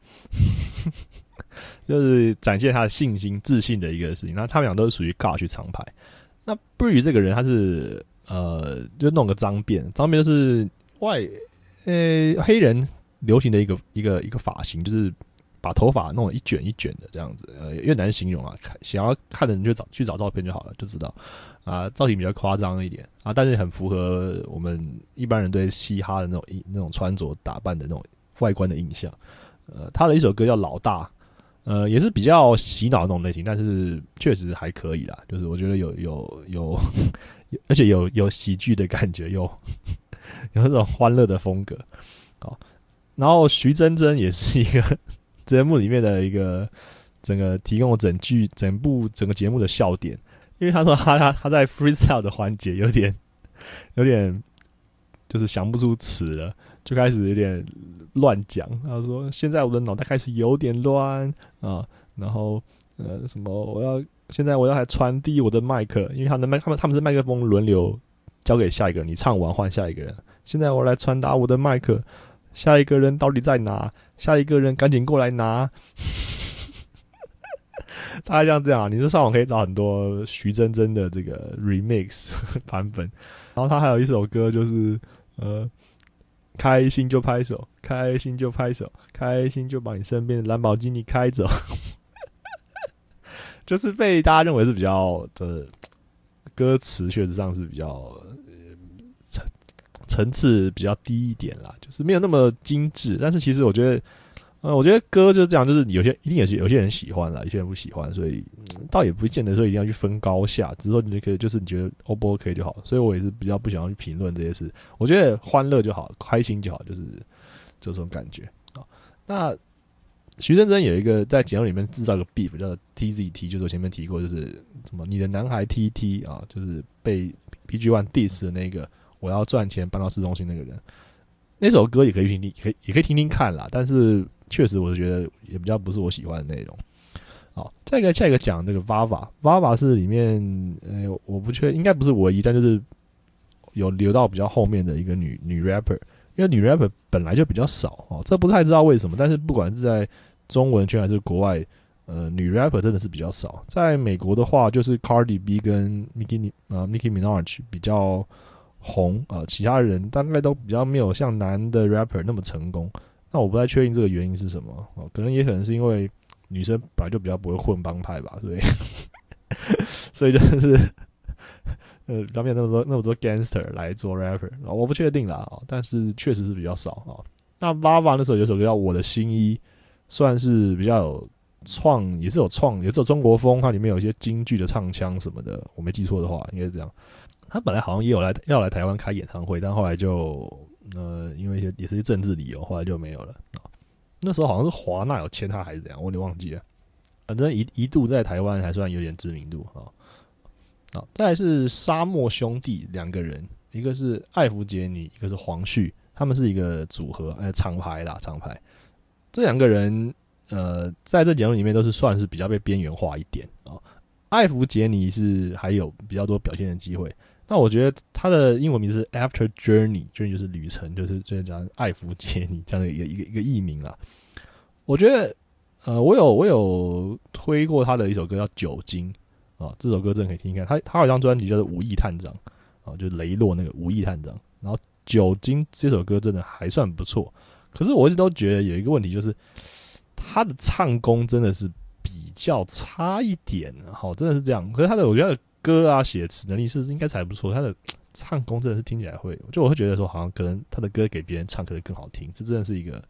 就是展现他的信心、自信的一个事情。那他们俩都是属于尬去长牌。那 Bridge 这个人，他是呃，就弄个脏辫，脏辫就是外呃黑人流行的一个一个一个发型，就是。把头发弄得一卷一卷的这样子，呃，越难形容啊。看想要看的人就找去找照片就好了，就知道啊，造型比较夸张一点啊，但是很符合我们一般人对嘻哈的那种那种穿着打扮的那种外观的印象。呃，他的一首歌叫《老大》，呃，也是比较洗脑那种类型，但是确实还可以啦。就是我觉得有有有，而且有有喜剧的感觉，有 有那种欢乐的风格。好，然后徐真真也是一个。节目里面的一个整个提供整句整部整个节目的笑点，因为他说他他他在 freestyle 的环节有点 有点就是想不出词了，就开始有点乱讲。他说现在我的脑袋开始有点乱啊，然后呃什么我要现在我要来传递我的麦克，因为他的麦他们他们是麦克风轮流交给下一个，你唱完换下一个人。现在我来传达我的麦克。下一个人到底在哪？下一个人赶紧过来拿。大概像这样，你说上网可以找很多徐真真的这个 remix 版本。然后他还有一首歌，就是呃，开心就拍手，开心就拍手，开心就把你身边的兰博基尼开走。就是被大家认为是比较的歌词，确实上是比较。层次比较低一点啦，就是没有那么精致。但是其实我觉得，呃，我觉得歌就是这样，就是有些一定也是有些人喜欢啦，有些人不喜欢，所以倒也不见得说一定要去分高下。只是说你可以，就是你觉得 O 不 OK 就好。所以我也是比较不想要去评论这些事。我觉得欢乐就好，开心就好，就是就这种感觉啊。那徐真真有一个在节目里面制造一个 beef，叫 TZT，就是我前面提过，就是什么你的男孩 TT 啊，就是被 PG One diss 的那个。我要赚钱搬到市中心那个人，那首歌也可以听听，可以也可以听听看啦。但是确实我觉得也比较不是我喜欢的内容。好，再一个下一个讲这个 Vava，Vava 是里面呃我不确应该不是唯一，但就是有留到比较后面的一个女女 rapper，因为女 rapper 本来就比较少哦，这不太知道为什么，但是不管是在中文圈还是国外，呃，女 rapper 真的是比较少。在美国的话，就是 Cardi B 跟 Mickey 呃 Mickey Minaj 比较红啊，其他人大概都比较没有像男的 rapper 那么成功。那我不太确定这个原因是什么哦，可能也可能是因为。女生本来就比较不会混帮派吧，所以 所以就是呃，表面那么多那么多 gangster 来做 rapper，我不确定啦，但是确实是比较少啊。那 Vava 那时候有首歌叫《我的新衣》，算是比较有创，也是有创，也是有中国风，它里面有一些京剧的唱腔什么的，我没记错的话，应该是这样。他本来好像也有来要来台湾开演唱会，但后来就呃，因为一些也是些政治理由，后来就没有了。那时候好像是华纳有签他还是怎样，我有点忘记了。反正一一度在台湾还算有点知名度啊。好，再来是沙漠兄弟两个人，一个是艾弗杰尼，一个是黄旭，他们是一个组合，哎，厂牌啦，厂牌。这两个人，呃，在这节目里面都是算是比较被边缘化一点啊。艾弗杰尼是还有比较多表现的机会。那我觉得他的英文名是 After Journey，Journey 就是旅程，就是这样讲艾弗杰尼这样的一个一个一个艺名啊。我觉得，呃，我有我有推过他的一首歌叫《酒精》啊，这首歌真的可以听一看。他他有张专辑叫做《武艺探长》啊，就雷洛那个武艺探长。然后《酒精》这首歌真的还算不错，可是我一直都觉得有一个问题，就是他的唱功真的是比较差一点。好，真的是这样。可是他的我觉得。歌啊，写词能力是应该才不错，他的唱功真的是听起来会，就我会觉得说，好像可能他的歌给别人唱可能更好听，这真的是一个，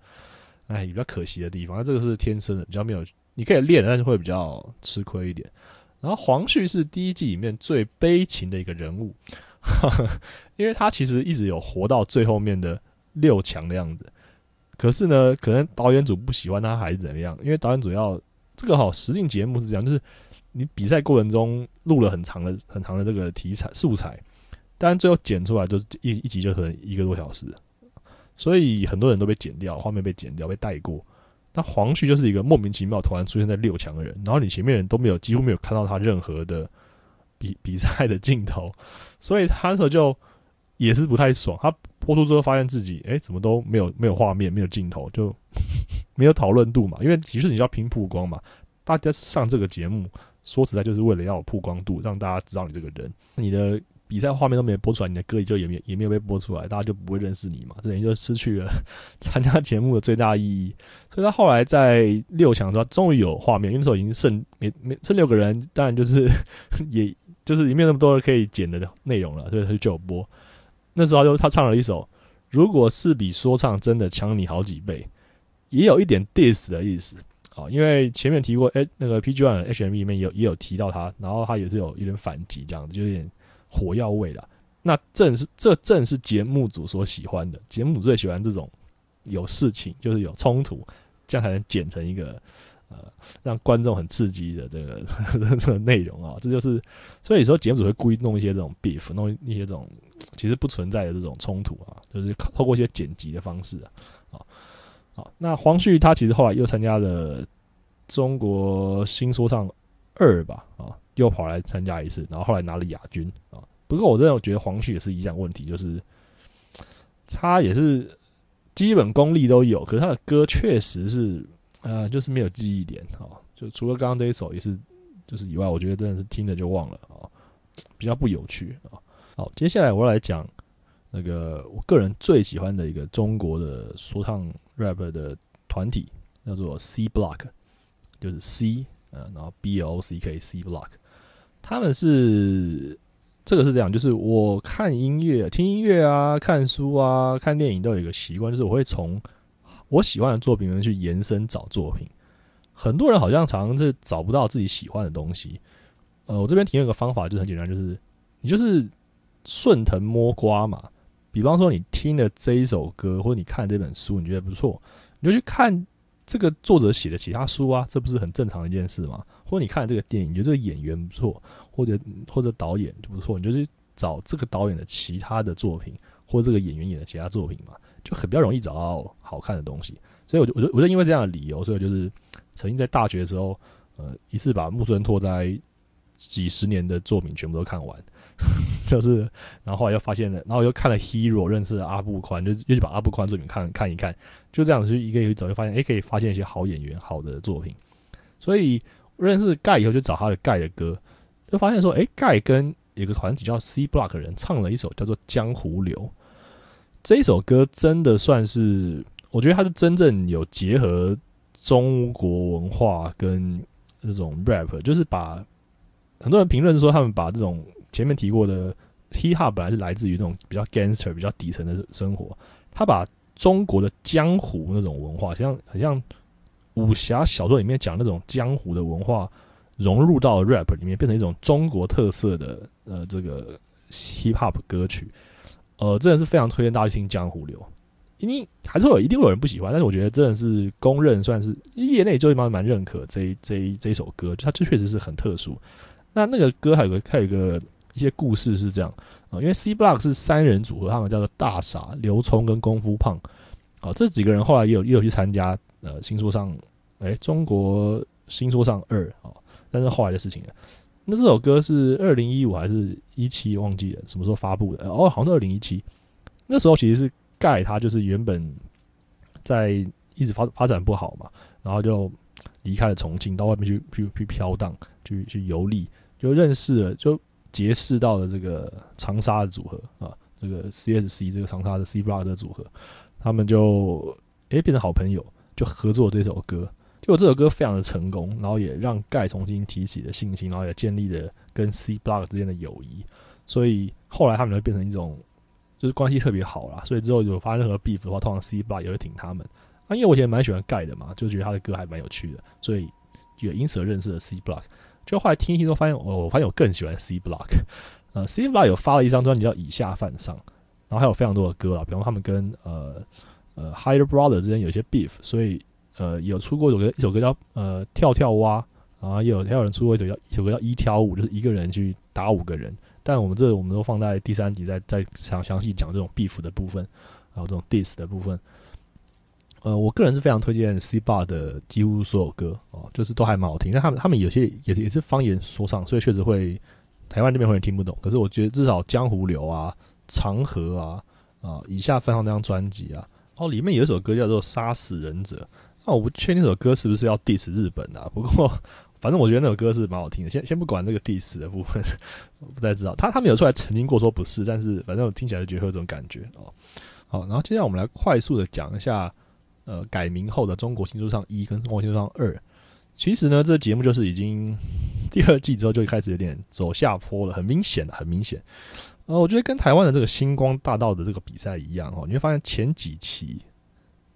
哎，比较可惜的地方。那这个是天生的，比较没有，你可以练，但是会比较吃亏一点。然后黄旭是第一季里面最悲情的一个人物，因为他其实一直有活到最后面的六强的样子，可是呢，可能导演组不喜欢他还是怎么样，因为导演组要这个好实境节目是这样，就是。你比赛过程中录了很长的、很长的这个题材素材，但最后剪出来就是一一集就可能一个多小时，所以很多人都被剪掉，画面被剪掉、被带过。那黄旭就是一个莫名其妙突然出现在六强的人，然后你前面人都没有几乎没有看到他任何的比 比赛的镜头，所以他那时候就也是不太爽。他播出之后发现自己哎，怎么都没有没有画面、没有镜头，就没有讨论度嘛。因为其实你要拼曝光嘛，大家上这个节目。说实在，就是为了要有曝光度，让大家知道你这个人。你的比赛画面都没播出来，你的歌也就也没也没有被播出来，大家就不会认识你嘛。这等于就失去了 参加节目的最大意义。所以他后来在六强的时候，终于有画面，因为那时候已经剩没没剩六个人，当然就是 也就是里面那么多人可以剪的内容了，所以他就有播。那时候就他唱了一首，如果是比说唱真的强你好几倍，也有一点 diss 的意思。好，因为前面提过，哎，那个 PG One HMV 里面有也有提到他，然后他也是有一点反击，这样子就有点火药味的。那正是这正是节目组所喜欢的，节目组最喜欢这种有事情，就是有冲突，这样才能剪成一个呃让观众很刺激的这个 这个内容啊。这就是所以说节目组会故意弄一些这种 beef，弄一些这种其实不存在的这种冲突啊，就是透过一些剪辑的方式啊，那黄旭他其实后来又参加了中国新说唱二吧，啊，又跑来参加一次，然后后来拿了亚军啊。不过我真的觉得黄旭也是一样问题，就是他也是基本功力都有，可是他的歌确实是呃，就是没有记忆点啊。就除了刚刚这一首也是，就是以外，我觉得真的是听了就忘了啊，比较不有趣啊。好，接下来我来讲那个我个人最喜欢的一个中国的说唱。rap 的团体叫做 C Block，就是 C，呃，然后 B O C K C Block，他们是这个是这样，就是我看音乐、听音乐啊、看书啊、看电影都有一个习惯，就是我会从我喜欢的作品里面去延伸找作品。很多人好像常常是找不到自己喜欢的东西。呃，我这边提一个方法，就很简单，就是你就是顺藤摸瓜嘛。比方说，你听了这一首歌，或者你看这本书，你觉得不错，你就去看这个作者写的其他书啊，这不是很正常的一件事吗？或者你看这个电影，你觉得这个演员不错，或者或者导演就不错，你就去找这个导演的其他的作品，或者这个演员演的其他作品嘛，就很比较容易找到好看的东西。所以我就我就我就因为这样的理由，所以就是曾经在大学的时候，呃，一次把木村拓哉几十年的作品全部都看完，就是然后后来又发现了，然后又看了 Hero，认识了阿布宽，就又去把阿布宽作品看看一看，就这样子一个一个走，就发现哎，可以发现一些好演员、好的作品。所以认识盖以后，就找他的盖的歌，就发现说，哎，盖跟有个团体叫 C Block 的人唱了一首叫做《江湖流》。这一首歌真的算是，我觉得他是真正有结合中国文化跟那种 rap，就是把很多人评论说他们把这种前面提过的 hip hop 本来是来自于那种比较 gangster、比较底层的生活，他把中国的江湖那种文化，像很像武侠小说里面讲那种江湖的文化，融入到 rap 里面，变成一种中国特色的呃这个 hip hop 歌曲。呃，真的是非常推荐大家去听《江湖流》，因为还是会有一定会有人不喜欢，但是我觉得真的是公认算是业内就蛮蛮认可这这这一首歌，它这确实是很特殊。那那个歌还有个还有一个一些故事是这样啊，因为 C Block 是三人组合，他们叫做大傻、刘聪跟功夫胖啊，这几个人后来也有也有去参加呃新说唱，哎，中国新说唱二啊，但是后来的事情了。那这首歌是二零一五还是一七？忘记了什么时候发布的？哦，好像是二零一七。那时候其实是盖他就是原本在一直发发展不好嘛，然后就离开了重庆，到外面去去去飘荡，去去游历，就认识了，就结识到了这个长沙的组合啊，这个 CSC 这个长沙的 C Block 的组合，他们就诶变成好朋友，就合作这首歌。结果这首歌非常的成功，然后也让盖重新提起了信心，然后也建立了跟 C Block 之间的友谊。所以后来他们就变成一种就是关系特别好啦。所以之后有发生任何 beef 的话，通常 C Block 也会挺他们。啊，因为我以前蛮喜欢盖的嘛，就觉得他的歌还蛮有趣的，所以也因此认识了 C Block。就后来听一听，都发现我我发现我更喜欢 C Block。呃，C Block 有发了一张专辑叫《以下犯上》，然后还有非常多的歌啦，比方他们跟呃呃 Higher Brother 之间有些 beef，所以。呃，有出过一首歌，一首歌叫呃跳跳蛙，然后也有还有人出过一首叫一首歌叫一挑五，就是一个人去打五个人。但我们这我们都放在第三集再再详详细讲这种 beef 的部分，还有这种 diss 的部分。呃，我个人是非常推荐 C Bar 的几乎所有歌哦，就是都还蛮好听。但他们他们有些也是也是方言说唱，所以确实会台湾这边会听不懂。可是我觉得至少江湖流啊、长河啊啊以下分上那张专辑啊，哦里面有一首歌叫做杀死忍者。那我不确定那首歌是不是要 diss 日本的，不过反正我觉得那首歌是蛮好听的。先先不管那个 diss 的部分，我不太知道他他们有出来澄清过说不是，但是反正我听起来就觉得有这种感觉哦。好，然后接下来我们来快速的讲一下呃改名后的中国新说唱一跟中国新说唱二。其实呢，这节目就是已经 第二季之后就开始有点走下坡了，很明显的，很明显。呃，我觉得跟台湾的这个星光大道的这个比赛一样哦，你会发现前几期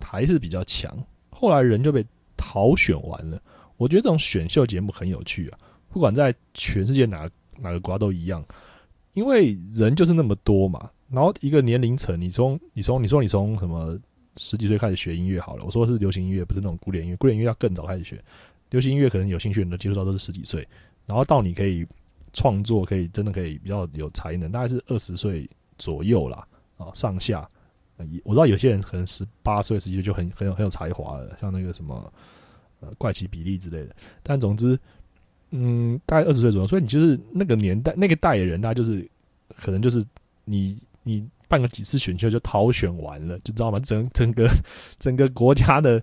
还是比较强。后来人就被淘选完了。我觉得这种选秀节目很有趣啊，不管在全世界哪哪个国家都一样，因为人就是那么多嘛。然后一个年龄层，你从你从你说你从什么十几岁开始学音乐好了，我说是流行音乐，不是那种古典音乐。古典音乐要更早开始学，流行音乐可能有兴趣的人接触到都是十几岁，然后到你可以创作，可以真的可以比较有才能，大概是二十岁左右啦，啊上下。我知道有些人可能十八岁、十几岁就很很有很有才华了，像那个什么呃怪奇比例之类的。但总之，嗯，大概二十岁左右，所以你就是那个年代那个代人，他就是可能就是你你办个几次选秀就逃选完了，就知道吗？整整个 整个国家的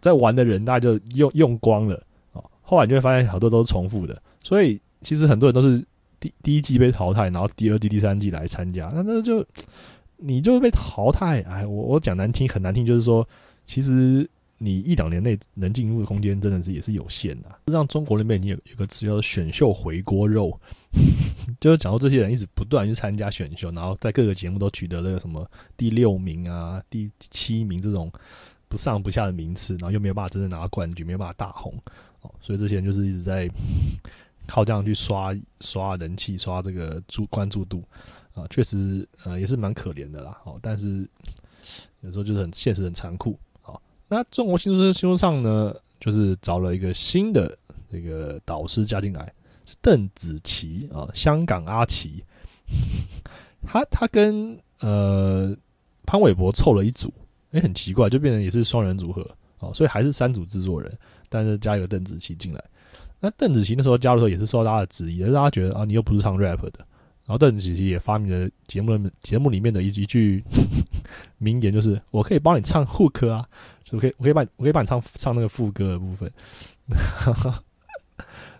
在玩的人，大家就用用光了啊。后来你就会发现好多都是重复的，所以其实很多人都是第第一季被淘汰，然后第二季、第三季来参加，那那就。你就是被淘汰，哎，我我讲难听很难听，就是说，其实你一两年内能进入的空间真的是也是有限的。实际上，中国那边已经有有个词叫做“选秀回锅肉”，就是讲到这些人一直不断去参加选秀，然后在各个节目都取得了什么第六名啊、第七名这种不上不下的名次，然后又没有办法真正拿到冠军，没有办法大红，哦，所以这些人就是一直在靠这样去刷刷人气、刷这个注关注度。啊，确实，呃，也是蛮可怜的啦。哦，但是有时候就是很现实、很残酷。那中国新说新说唱呢，就是找了一个新的这个导师加进来，是邓紫棋啊，香港阿奇。他他跟呃潘玮柏凑了一组，哎，很奇怪，就变成也是双人组合哦，所以还是三组制作人，但是加一个邓紫棋进来。那邓紫棋那时候加入的时候也是受到大家的质疑，是大家觉得啊，你又不是唱 rap 的。然后邓紫棋也发明了节目节目里面的一一句 名言，就是我可以帮你唱 hook 啊，我可以我可以帮我可以帮你唱唱那个副歌的部分。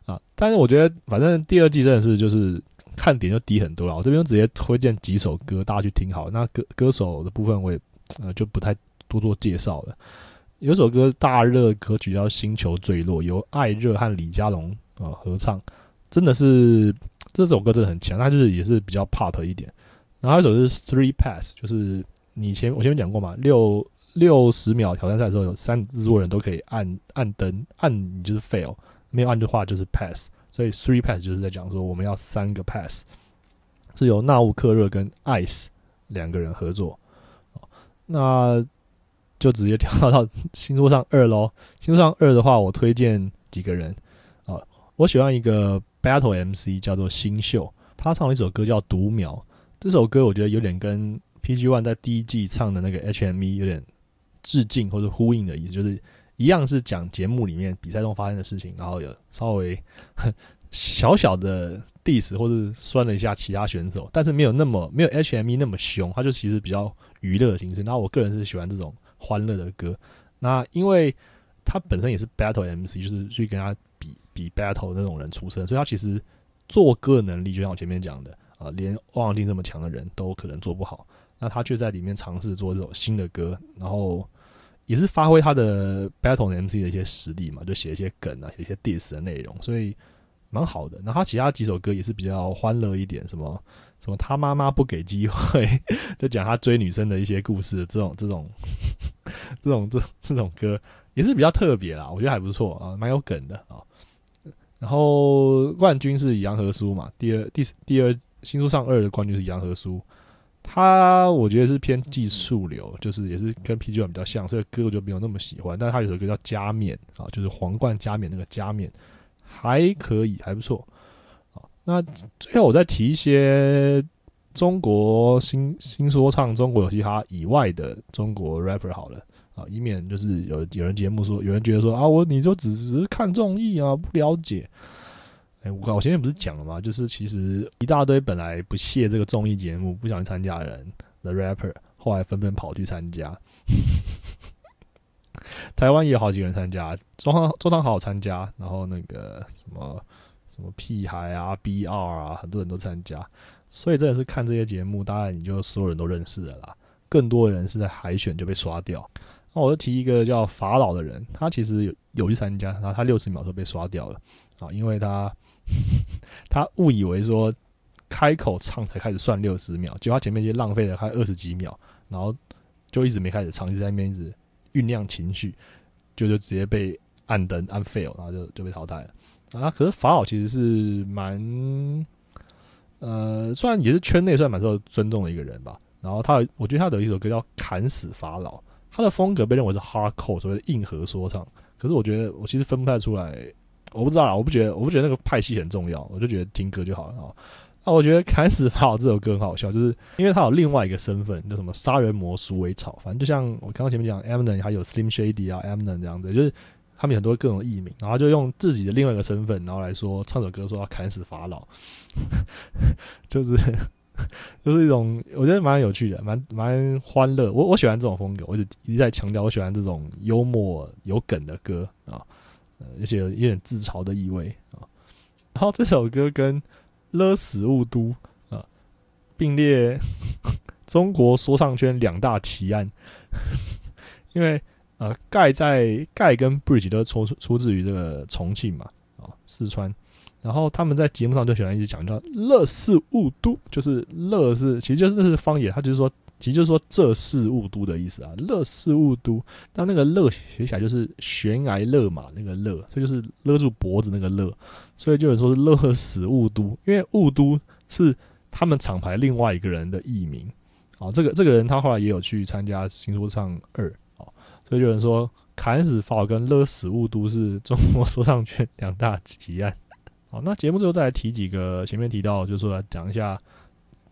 啊，但是我觉得反正第二季真的是就是看点就低很多了。我这边直接推荐几首歌，大家去听好。那歌歌手的部分我也呃就不太多做介绍了。有首歌大热歌曲叫《星球坠落》，由艾热和李佳隆啊合唱，真的是这首歌真的很强，它就是也是比较 pop 一点。然后一首是 Three Pass，就是你前我前面讲过嘛，六六十秒挑战赛的时候，有三制作人都可以按按灯，按你就是 fail，没有按的话就是 pass。所以 Three Pass 就是在讲说我们要三个 pass，是由纳乌克热跟 Ice 两个人合作。那就直接跳到星座上二喽。星座上二的话，我推荐几个人啊。我喜欢一个 Battle MC 叫做新秀，他唱了一首歌叫《独苗》。这首歌我觉得有点跟 PG One 在第一季唱的那个 HME 有点致敬或者呼应的意思，就是一样是讲节目里面比赛中发生的事情，然后有稍微 小小的 diss 或者酸了一下其他选手，但是没有那么没有 HME 那么凶，他就其实比较娱乐的形式。那我个人是喜欢这种。欢乐的歌，那因为他本身也是 battle MC，就是去跟他比比 battle 那种人出身，所以他其实做歌能力，就像我前面讲的啊，连汪洋定这么强的人都可能做不好，那他却在里面尝试做这种新的歌，然后也是发挥他的 battle MC 的一些实力嘛，就写一些梗啊，写一些 diss 的内容，所以蛮好的。那他其他几首歌也是比较欢乐一点，什么。什么？他妈妈不给机会，就讲他追女生的一些故事。这种、这种、这种、这这种歌也是比较特别啦，我觉得还不错啊，蛮有梗的啊。然后冠军是杨和苏嘛，第二、第第二新书上二的冠军是杨和苏，他我觉得是偏技术流，就是也是跟 PG One 比较像，所以歌我就没有那么喜欢。但是他有首歌叫《加冕》啊，就是皇冠加冕那个加冕，还可以，还不错啊。那最后我再提一些中国新新说唱、中国有嘻哈以外的中国 rapper 好了啊，以免就是有有人节目说有人觉得说啊，我你就只是看综艺啊，不了解。哎，我我前面不是讲了吗？就是其实一大堆本来不屑这个综艺节目、不想去参加的人的 rapper，后来纷纷跑去参加。台湾也有好几个人参加，中汤中汤好参加，然后那个什么。什么屁孩啊，BR 啊，很多人都参加，所以真的是看这些节目，当然你就所有人都认识了啦。更多的人是在海选就被刷掉。那我就提一个叫法老的人，他其实有有去参加，然后他六十秒就被刷掉了啊，因为他 他误以为说开口唱才开始算六十秒，结果他前面就浪费了快二十几秒，然后就一直没开始唱，一直在那边一直酝酿情绪，就就直接被按灯按 fail，然后就就被淘汰了。啊，可是法老其实是蛮，呃，虽然也是圈内算蛮受尊重的一个人吧。然后他，我觉得他的一首歌叫《砍死法老》，他的风格被认为是 hardcore，所谓的硬核说唱。可是我觉得我其实分不太出来，我不知道啦，我不觉得，我不觉得那个派系很重要，我就觉得听歌就好了啊。那我觉得《砍死法老》这首歌很好笑，就是因为他有另外一个身份，叫什么杀人魔鼠尾草，反正就像我刚刚前面讲 m n n 还有 Slim Shady 啊 m n n 这样子，就是。他们很多各种艺名，然后就用自己的另外一个身份，然后来说唱首歌，说要砍死法老，就是 就是一种我觉得蛮有趣的，蛮蛮欢乐。我我喜欢这种风格，我就一直在强调我喜欢这种幽默有梗的歌啊，呃而且有点自嘲的意味啊。然后这首歌跟勒死雾都啊并列 中国说唱圈两大奇案，因为。呃，盖在盖跟 Bridge 都出出自于这个重庆嘛，啊，四川。然后他们在节目上就喜欢一直讲叫“乐是雾都”，就是“乐”是其实就是那是方言，他就是说，其实就是说这是雾都的意思啊，“乐是雾都”。但那个“乐”写起来就是悬崖勒马那个“勒”，这就是勒住脖子那个“勒”，所以就有说是“乐死雾都”，因为雾都是他们厂牌另外一个人的艺名。啊，这个这个人他后来也有去参加新说唱二。啊所以有人说，砍死法跟勒死雾都是中国说唱圈两大奇案。好，那节目最后再来提几个前面提到，就是说讲一下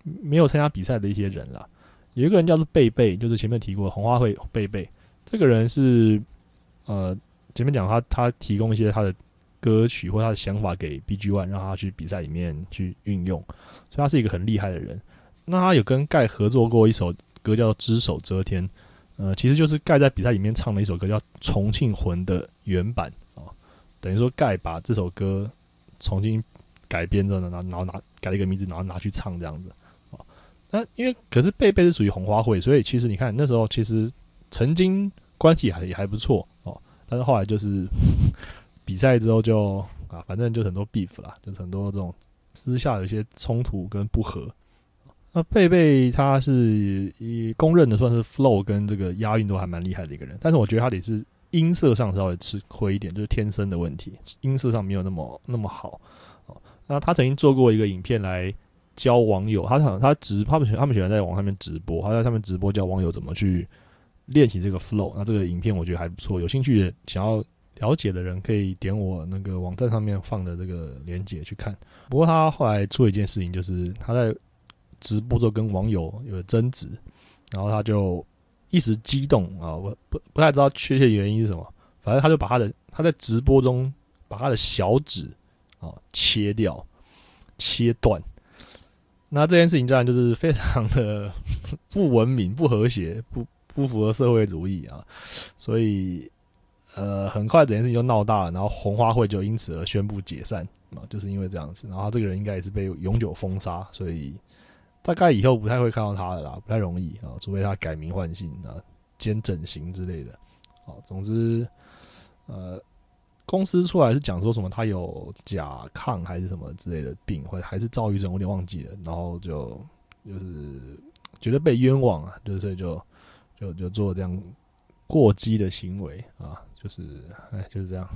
没有参加比赛的一些人啦。有一个人叫做贝贝，就是前面提过红花会贝贝，这个人是呃前面讲他他提供一些他的歌曲或他的想法给 BG One，让他去比赛里面去运用，所以他是一个很厉害的人。那他有跟盖合作过一首歌叫《只手遮天》，呃，其实就是盖在比赛里面唱的一首歌叫《重庆魂》的原版啊，等于说盖把这首歌重新改编之后，然后拿改了一个名字，然后拿去唱这样子。那因为可是贝贝是属于红花会，所以其实你看那时候其实曾经关系还也还不错哦，但是后来就是 比赛之后就啊，反正就很多 beef 啦，就是很多这种私下有一些冲突跟不和。那贝贝他是以公认的算是 flow 跟这个押韵都还蛮厉害的一个人，但是我觉得他得是音色上稍微吃亏一点，就是天生的问题，音色上没有那么那么好。那他曾经做过一个影片来教网友，他想他直他们他们喜欢在网上面直播，他在上面直播教网友怎么去练习这个 flow。那这个影片我觉得还不错，有兴趣想要了解的人可以点我那个网站上面放的这个链接去看。不过他后来做一件事情，就是他在直播之后跟网友有争执，然后他就一时激动啊，我不不太知道确切原因是什么，反正他就把他的他在直播中把他的小指啊切掉、切断，那这件事情当然就是非常的 不文明、不和谐、不不符合社会主义啊，所以呃很快整件事情就闹大了，然后红花会就因此而宣布解散啊，就是因为这样子，然后这个人应该也是被永久封杀，所以。大概以后不太会看到他的啦，不太容易啊，除非他改名换姓啊、兼整形之类的。好，总之，呃，公司出来是讲说什么他有甲亢还是什么之类的病，或者还是躁郁症，我有点忘记了。然后就就是觉得被冤枉啊，就所以就就就做这样过激的行为啊，就是哎就是这样。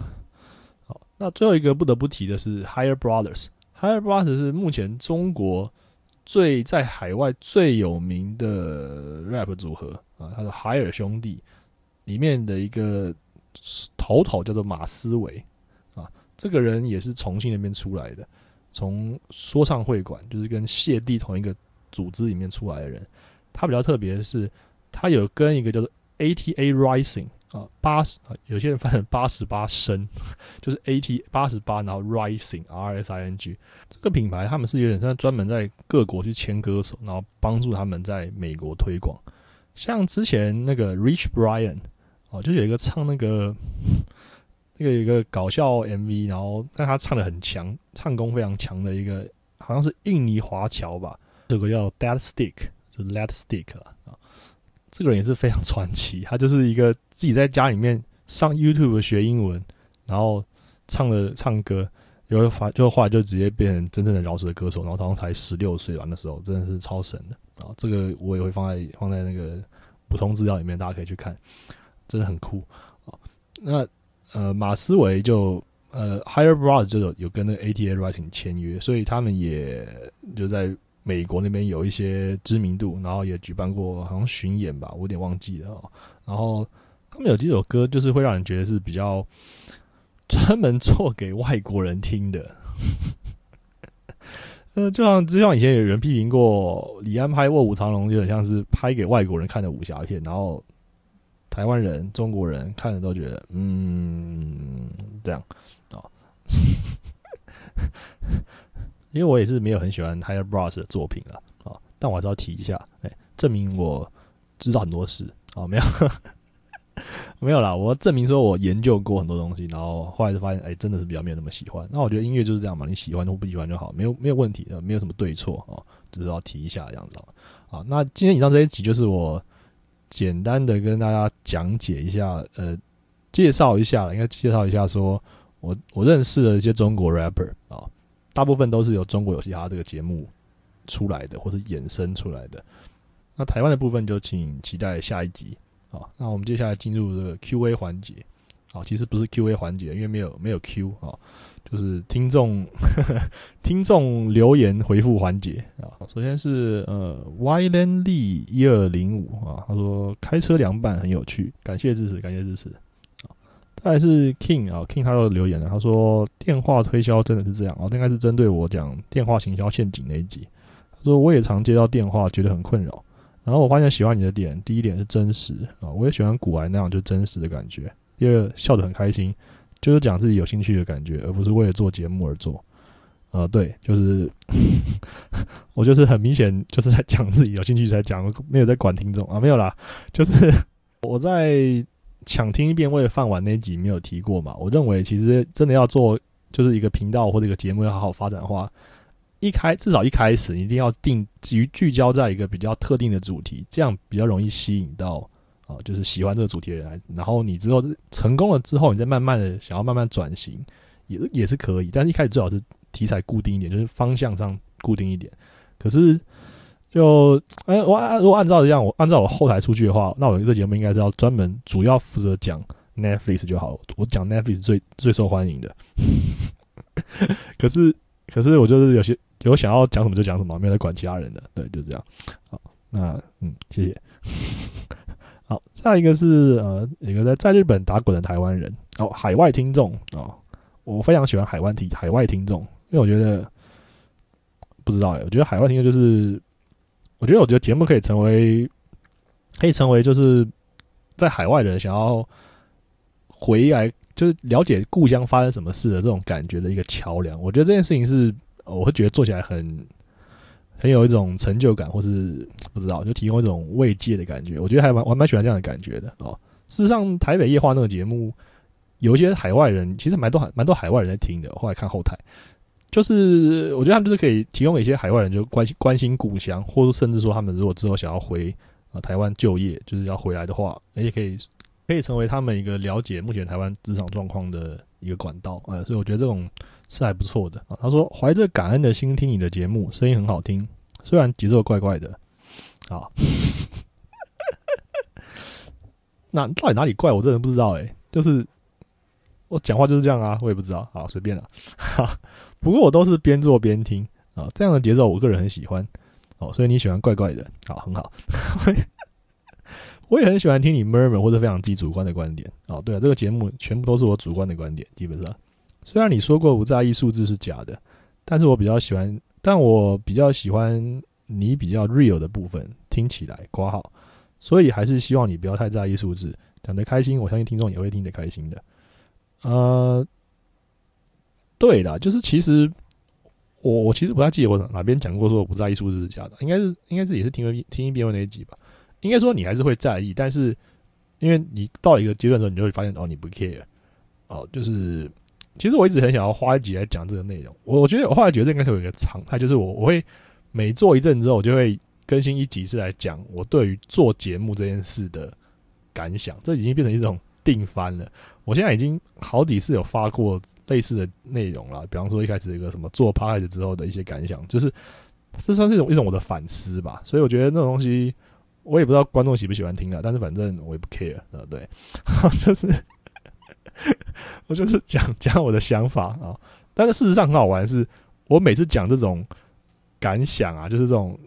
好，那最后一个不得不提的是 Higher Brothers，Higher Brothers 是目前中国。最在海外最有名的 rap 组合啊，他说海尔兄弟里面的一个头头叫做马思维啊，这个人也是重庆那边出来的，从说唱会馆就是跟谢帝同一个组织里面出来的人。他比较特别的是，他有跟一个叫做 ATA Rising。啊，八十啊，有些人翻成八十八升，就是 A T 八十八，然后 Rising R S I N G 这个品牌，他们是有点像专门在各国去签歌手，然后帮助他们在美国推广。像之前那个 Rich Brian 哦，就有一个唱那个那个有一个搞笑 M V，然后但他唱的很强，唱功非常强的一个，好像是印尼华侨吧，这个叫 Dead Stick，就 Let Stick 啊。这个人也是非常传奇，他就是一个自己在家里面上 YouTube 学英文，然后唱了唱歌，有后发就后来就直接变成真正的饶舌歌手，然后好像才十六岁吧，那时候真的是超神的啊！这个我也会放在放在那个补充资料里面，大家可以去看，真的很酷啊！那呃，马思唯就呃 Higher Brothers 就有有跟那个 ATA Rising 签约，所以他们也就在。美国那边有一些知名度，然后也举办过好像巡演吧，我有点忘记了哦。然后他们有几首歌，就是会让人觉得是比较专门做给外国人听的。呃，就像就像以前有人批评过李安拍《卧虎藏龙》，就很像是拍给外国人看的武侠片，然后台湾人、中国人看的都觉得，嗯，这样啊。因为我也是没有很喜欢 Higher Bros 的作品了啊，但我还是要提一下，哎，证明我知道很多事啊，没有，没有啦，我证明说我研究过很多东西，然后后来就发现，哎，真的是比较没有那么喜欢。那我觉得音乐就是这样嘛，你喜欢或不喜欢就好，没有没有问题的，没有什么对错啊，只是要提一下这样子啊。那今天以上这一集就是我简单的跟大家讲解一下，呃，介绍一下，应该介绍一下，说我我认识的一些中国 rapper 啊。大部分都是由中国有嘻哈这个节目出来的，或是衍生出来的。那台湾的部分就请期待下一集啊。那我们接下来进入这个 Q&A 环节啊，其实不是 Q&A 环节，因为没有没有 Q 啊，就是听众 听众留言回复环节啊。首先是呃 y l a n Lee 一二零五啊，他说开车凉拌很有趣，感谢支持，感谢支持。再来是 King 啊，King 他又留言了，他说电话推销真的是这样啊，应该是针对我讲电话行销陷阱那一集。他说我也常接到电话，觉得很困扰，然后我发现喜欢你的点，第一点是真实啊，我也喜欢古玩那样就真实的感觉。第二，笑得很开心，就是讲自己有兴趣的感觉，而不是为了做节目而做。呃，对，就是 我就是很明显就是在讲自己有兴趣才讲，没有在管听众啊，没有啦，就是 我在抢听一遍为了饭碗那集没有提过嘛。我认为其实真的要做就是一个频道或者一个节目要好好发展的话，一开至少一开始一定要定于聚焦在一个比较特定的主题，这样比较容易吸引到啊，就是喜欢这个主题的人。然后你之后成功了之后，你再慢慢的想要慢慢转型，也也是可以，但是一开始最好是。题材固定一点，就是方向上固定一点。可是，就哎，我按如果按照这样，我按照我后台出去的话，那我这节目应该是要专门主要负责讲 Netflix 就好。我讲 Netflix 最最受欢迎的。可是，可是我就是有些有想要讲什么就讲什么，没有在管其他人的。对，就这样。好，那嗯，谢谢。好，下一个是呃，一个在在日本打滚的台湾人哦，海外听众哦，我非常喜欢海外听海外听众。因为我觉得不知道哎，我觉得海外听众就是，我觉得我觉得节目可以成为，可以成为就是在海外的人想要回来，就是了解故乡发生什么事的这种感觉的一个桥梁。我觉得这件事情是，我会觉得做起来很很有一种成就感，或是不知道就提供一种慰藉的感觉。我觉得还蛮我还蛮喜欢这样的感觉的哦。事实上，台北夜话那个节目，有一些海外人其实蛮多蛮多海外人在听的。后来看后台。就是我觉得他们就是可以提供给一些海外人，就关心关心故乡，或者甚至说他们如果之后想要回啊台湾就业，就是要回来的话，而且可以可以成为他们一个了解目前台湾职场状况的一个管道啊，所以我觉得这种是还不错的啊。他说怀着感恩的心听你的节目，声音很好听，虽然节奏怪怪的啊，那到底哪里怪？我真的不知道哎，就是我讲话就是这样啊，我也不知道，好随便了，哈。不过我都是边做边听啊，这样的节奏我个人很喜欢哦，所以你喜欢怪怪的，好，很好。我也很喜欢听你 murmur 或者非常自己主观的观点哦。对啊，这个节目全部都是我主观的观点，基本上。虽然你说过不在意数字是假的，但是我比较喜欢，但我比较喜欢你比较 real 的部分，听起来挂号，所以还是希望你不要太在意数字，讲得开心，我相信听众也会听得开心的。呃。对啦，就是其实我我其实不太记得我哪边讲过说我不在意数字是假的，应该是应该是也是听了听一遍问那一集吧。应该说你还是会在意，但是因为你到一个阶段的时候，你就会发现哦，你不 care 哦。就是其实我一直很想要花一集来讲这个内容。我我觉得我后来觉得这应该是有一个常态，就是我我会每做一阵之后，我就会更新一集是来讲我对于做节目这件事的感想。这已经变成一种定番了。我现在已经好几次有发过。类似的内容了，比方说一开始一个什么做 p a r 之后的一些感想，就是这算是一种一种我的反思吧。所以我觉得那种东西，我也不知道观众喜不喜欢听啊，但是反正我也不 care，对不对？就是 我就是讲 讲我的想法啊。但是事实上很好玩，是我每次讲这种感想啊，就是这种，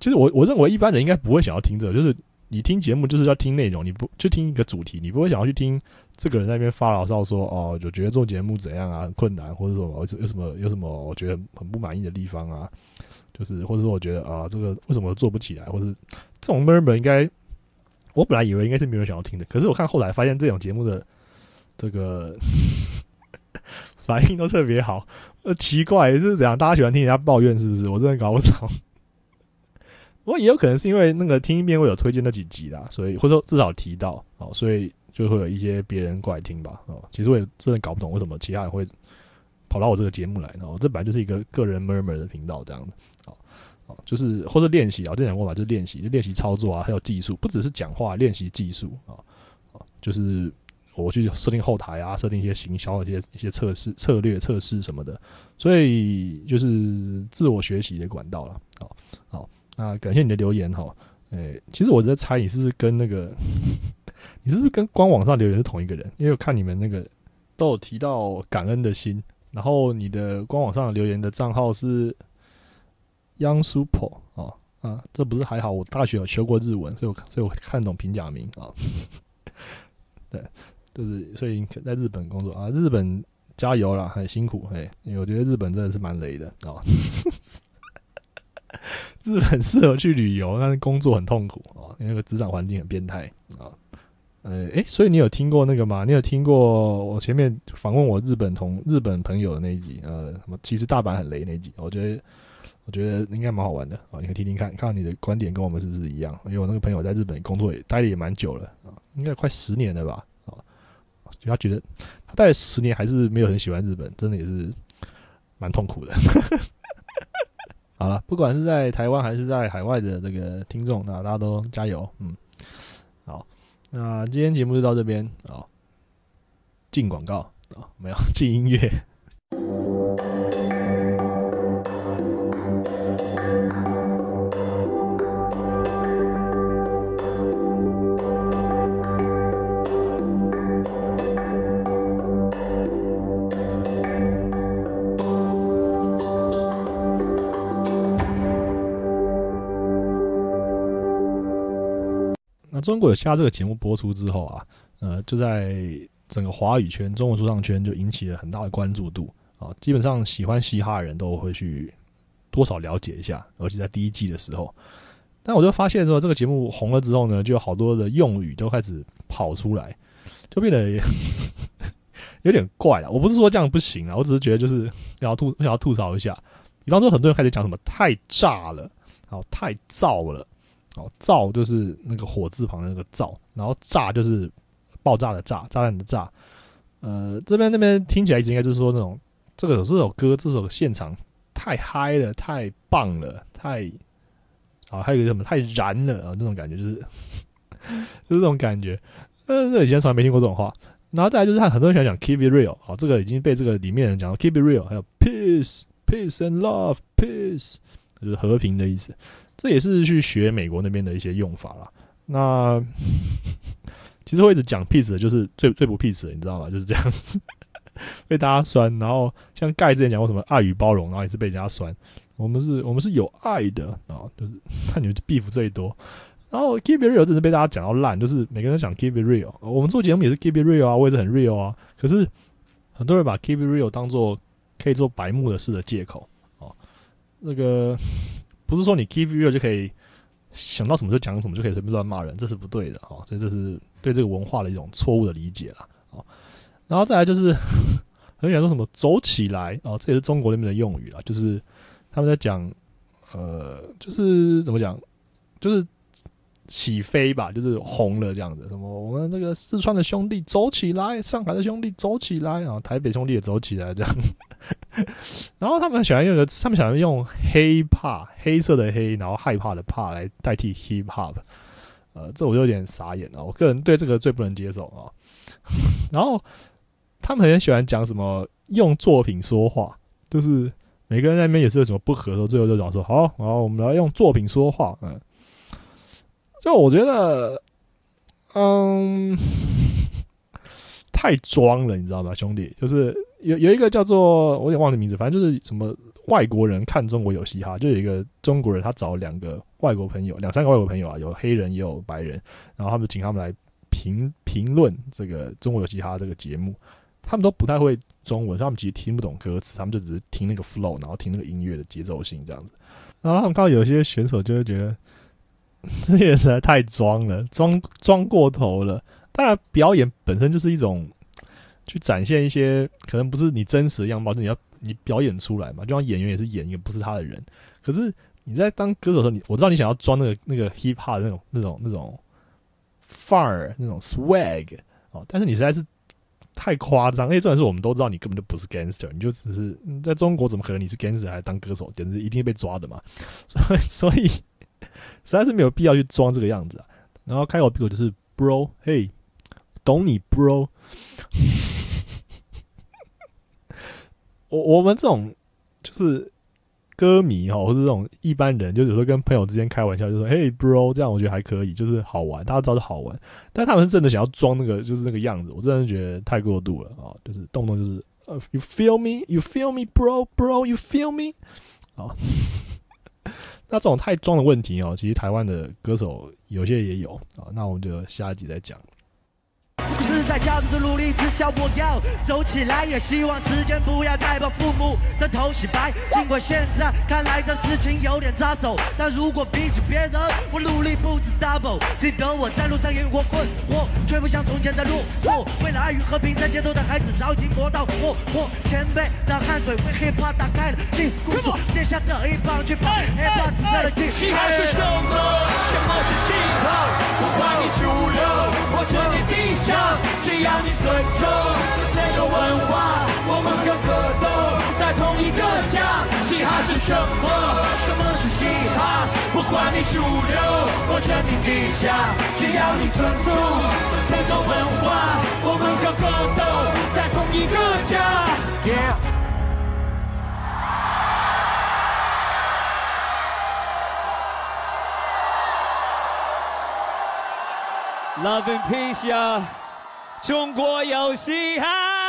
其实我我认为一般人应该不会想要听这，就是你听节目就是要听内容，你不就听一个主题，你不会想要去听。这个人在那边发牢骚说：“哦，就觉得做节目怎样啊，很困难，或者说有什么有什么我觉得很不满意的地方啊，就是或者说我觉得啊，这个为什么做不起来，或者这种 murmur 应该，我本来以为应该是没有人想要听的，可是我看后来发现这种节目的这个 反应都特别好，呃，奇怪是怎样？大家喜欢听人家抱怨是不是？我真的搞不懂。不过也有可能是因为那个听一遍会有推荐那几集啦，所以或者说至少提到哦，所以。”就会有一些别人过来听吧，哦，其实我也真的搞不懂为什么其他人会跑到我这个节目来，然后这本来就是一个个人 murmur 的频道这样的，哦，哦，就是或者练习啊，之前讲过嘛，就是练习，就练习操作啊，还有技术，不只是讲话，练习技术啊，啊，就是我去设定后台啊，设定一些行销的一些一些测试策略测试什么的，所以就是自我学习的管道了，好，好，那感谢你的留言哈，诶，其实我在猜你是不是跟那个。你是不是跟官网上留言是同一个人？因为我看你们那个都有提到感恩的心，然后你的官网上留言的账号是 Young Super 啊啊，这不是还好？我大学有学过日文，所以我所以我看懂平假名啊。对，就是所以在日本工作啊，日本加油啦，很辛苦哎，因为我觉得日本真的是蛮雷的啊。日本适合去旅游，但是工作很痛苦啊，因为那个职场环境很变态啊。呃，诶，所以你有听过那个吗？你有听过我前面访问我日本同日本朋友的那一集？呃，什么？其实大阪很雷那一集，我觉得我觉得应该蛮好玩的啊，你可以听听看，看看你的观点跟我们是不是一样？因为我那个朋友在日本工作也待的也蛮久了啊，应该快十年了吧？就他觉得他待了十年还是没有很喜欢日本，真的也是蛮痛苦的。好了，不管是在台湾还是在海外的这个听众，那大家都加油，嗯，好。那今天节目就到这边啊，进广告啊，没有进音乐。中国有虾这个节目播出之后啊，呃，就在整个华语圈、中文说唱圈就引起了很大的关注度啊。基本上喜欢嘻哈的人都会去多少了解一下，尤其在第一季的时候。但我就发现说，这个节目红了之后呢，就有好多的用语都开始跑出来，就变得 有点怪了。我不是说这样不行啊，我只是觉得就是 要吐想要吐槽一下。比方说，很多人开始讲什么太炸了，好太燥了。哦，造就是那个火字旁的那个造，然后炸就是爆炸的炸，炸弹的炸。呃，这边那边听起来应该就是说那种这个这首歌这首现场太嗨了，太棒了，太啊，还有一个什么太燃了啊，这种感觉就是 就是这种感觉。呃，这以前从来没听过这种话。然后再来就是他很多人喜欢讲 keep it real，好，这个已经被这个里面人讲 keep it real，还有 peace，peace and love，peace 就是和平的意思。这也是去学美国那边的一些用法啦。那 其实会一直讲 peace 的，就是最最不 peace 的，你知道吗？就是这样子 被大家酸。然后像盖之前讲过什么爱与包容，然后也是被人家酸。我们是我们是有爱的啊，就是看 你们 beef 最多。然后 keep it real 真是被大家讲到烂，就是每个人都讲 keep it real。我们做节目也是 keep it real 啊，我也是很 real 啊。可是很多人把 keep it real 当做可以做白目的事的借口哦，那个。不是说你 keep real 就可以想到什么就讲什么，就可以随便乱骂人，这是不对的哦。所以这是对这个文化的一种错误的理解啦哦。然后再来就是 很想说什么走起来哦，这也是中国那边的用语了，就是他们在讲呃，就是怎么讲，就是。起飞吧，就是红了这样子。什么我们这个四川的兄弟走起来，上海的兄弟走起来，然后台北兄弟也走起来这样。然后他们喜欢用个，他们喜欢用黑怕，黑色的黑，然后害怕的怕来代替 hip hop。呃，这我就有点傻眼了。我个人对这个最不能接受啊。然后他们很喜欢讲什么用作品说话，就是每个人那边也是有什么不合的，最后就讲说好，然后我们来用作品说话，嗯。就我觉得，嗯，太装了，你知道吗，兄弟？就是有有一个叫做我有点忘记名字，反正就是什么外国人看中国有嘻哈，就有一个中国人，他找两个外国朋友，两三个外国朋友啊，有黑人也有白人，然后他们请他们来评评论这个中国有嘻哈这个节目，他们都不太会中文，他们其实听不懂歌词，他们就只是听那个 flow，然后听那个音乐的节奏性这样子，然后他们看到有些选手就会觉得。这些实在太装了，装装过头了。当然，表演本身就是一种去展现一些可能不是你真实的样貌，就你要你表演出来嘛。就像演员也是演一个不是他的人。可是你在当歌手的时候，你我知道你想要装那个那个 hip hop 的那种那种那种范儿那种 swag 哦，但是你实在是太夸张。因为重点是我们都知道你根本就不是 gangster，你就只是在中国怎么可能你是 gangster 还当歌手？简直一定被抓的嘛。所以所以。实在是没有必要去装这个样子啊！然后开口闭口就是 “bro”，嘿，懂你 “bro”。我我们这种就是歌迷哈，或者这种一般人，就有时候跟朋友之间开玩笑，就说“嘿，bro”，这样我觉得还可以，就是好玩，大家知道是好玩。但他们是真的想要装那个，就是那个样子，我真的觉得太过度了啊！就是动不动就是呃，“you feel me，you feel me，bro，bro，you feel me”，啊。那这种太装的问题哦，其实台湾的歌手有些也有啊。那我们就下一集再讲。不是在家着努力，之下我要走起来，也希望时间不要再把父母的头洗白。尽管现在看来这事情有点扎手，但如果比起别人，我努力不止 double。记得我在路上也有过困惑，却不像从前在落魄。为了爱与和平，在街头的孩子早已经磨到火火。前辈的汗水为 hip hop 打开了禁锢锁，接下这一棒去跑 hip hop 时代的进嘻哈是什么？什么是嘻哈？不管你主流或者你地下，只要你尊重这个文化，我们和格斗在同一个家。嘻哈是什么？什么是嘻哈？不管你主流或者你地下，只要你尊重这个文化，我们和格斗在同一个家。Yeah。Love and peace 呀，中国有嘻哈。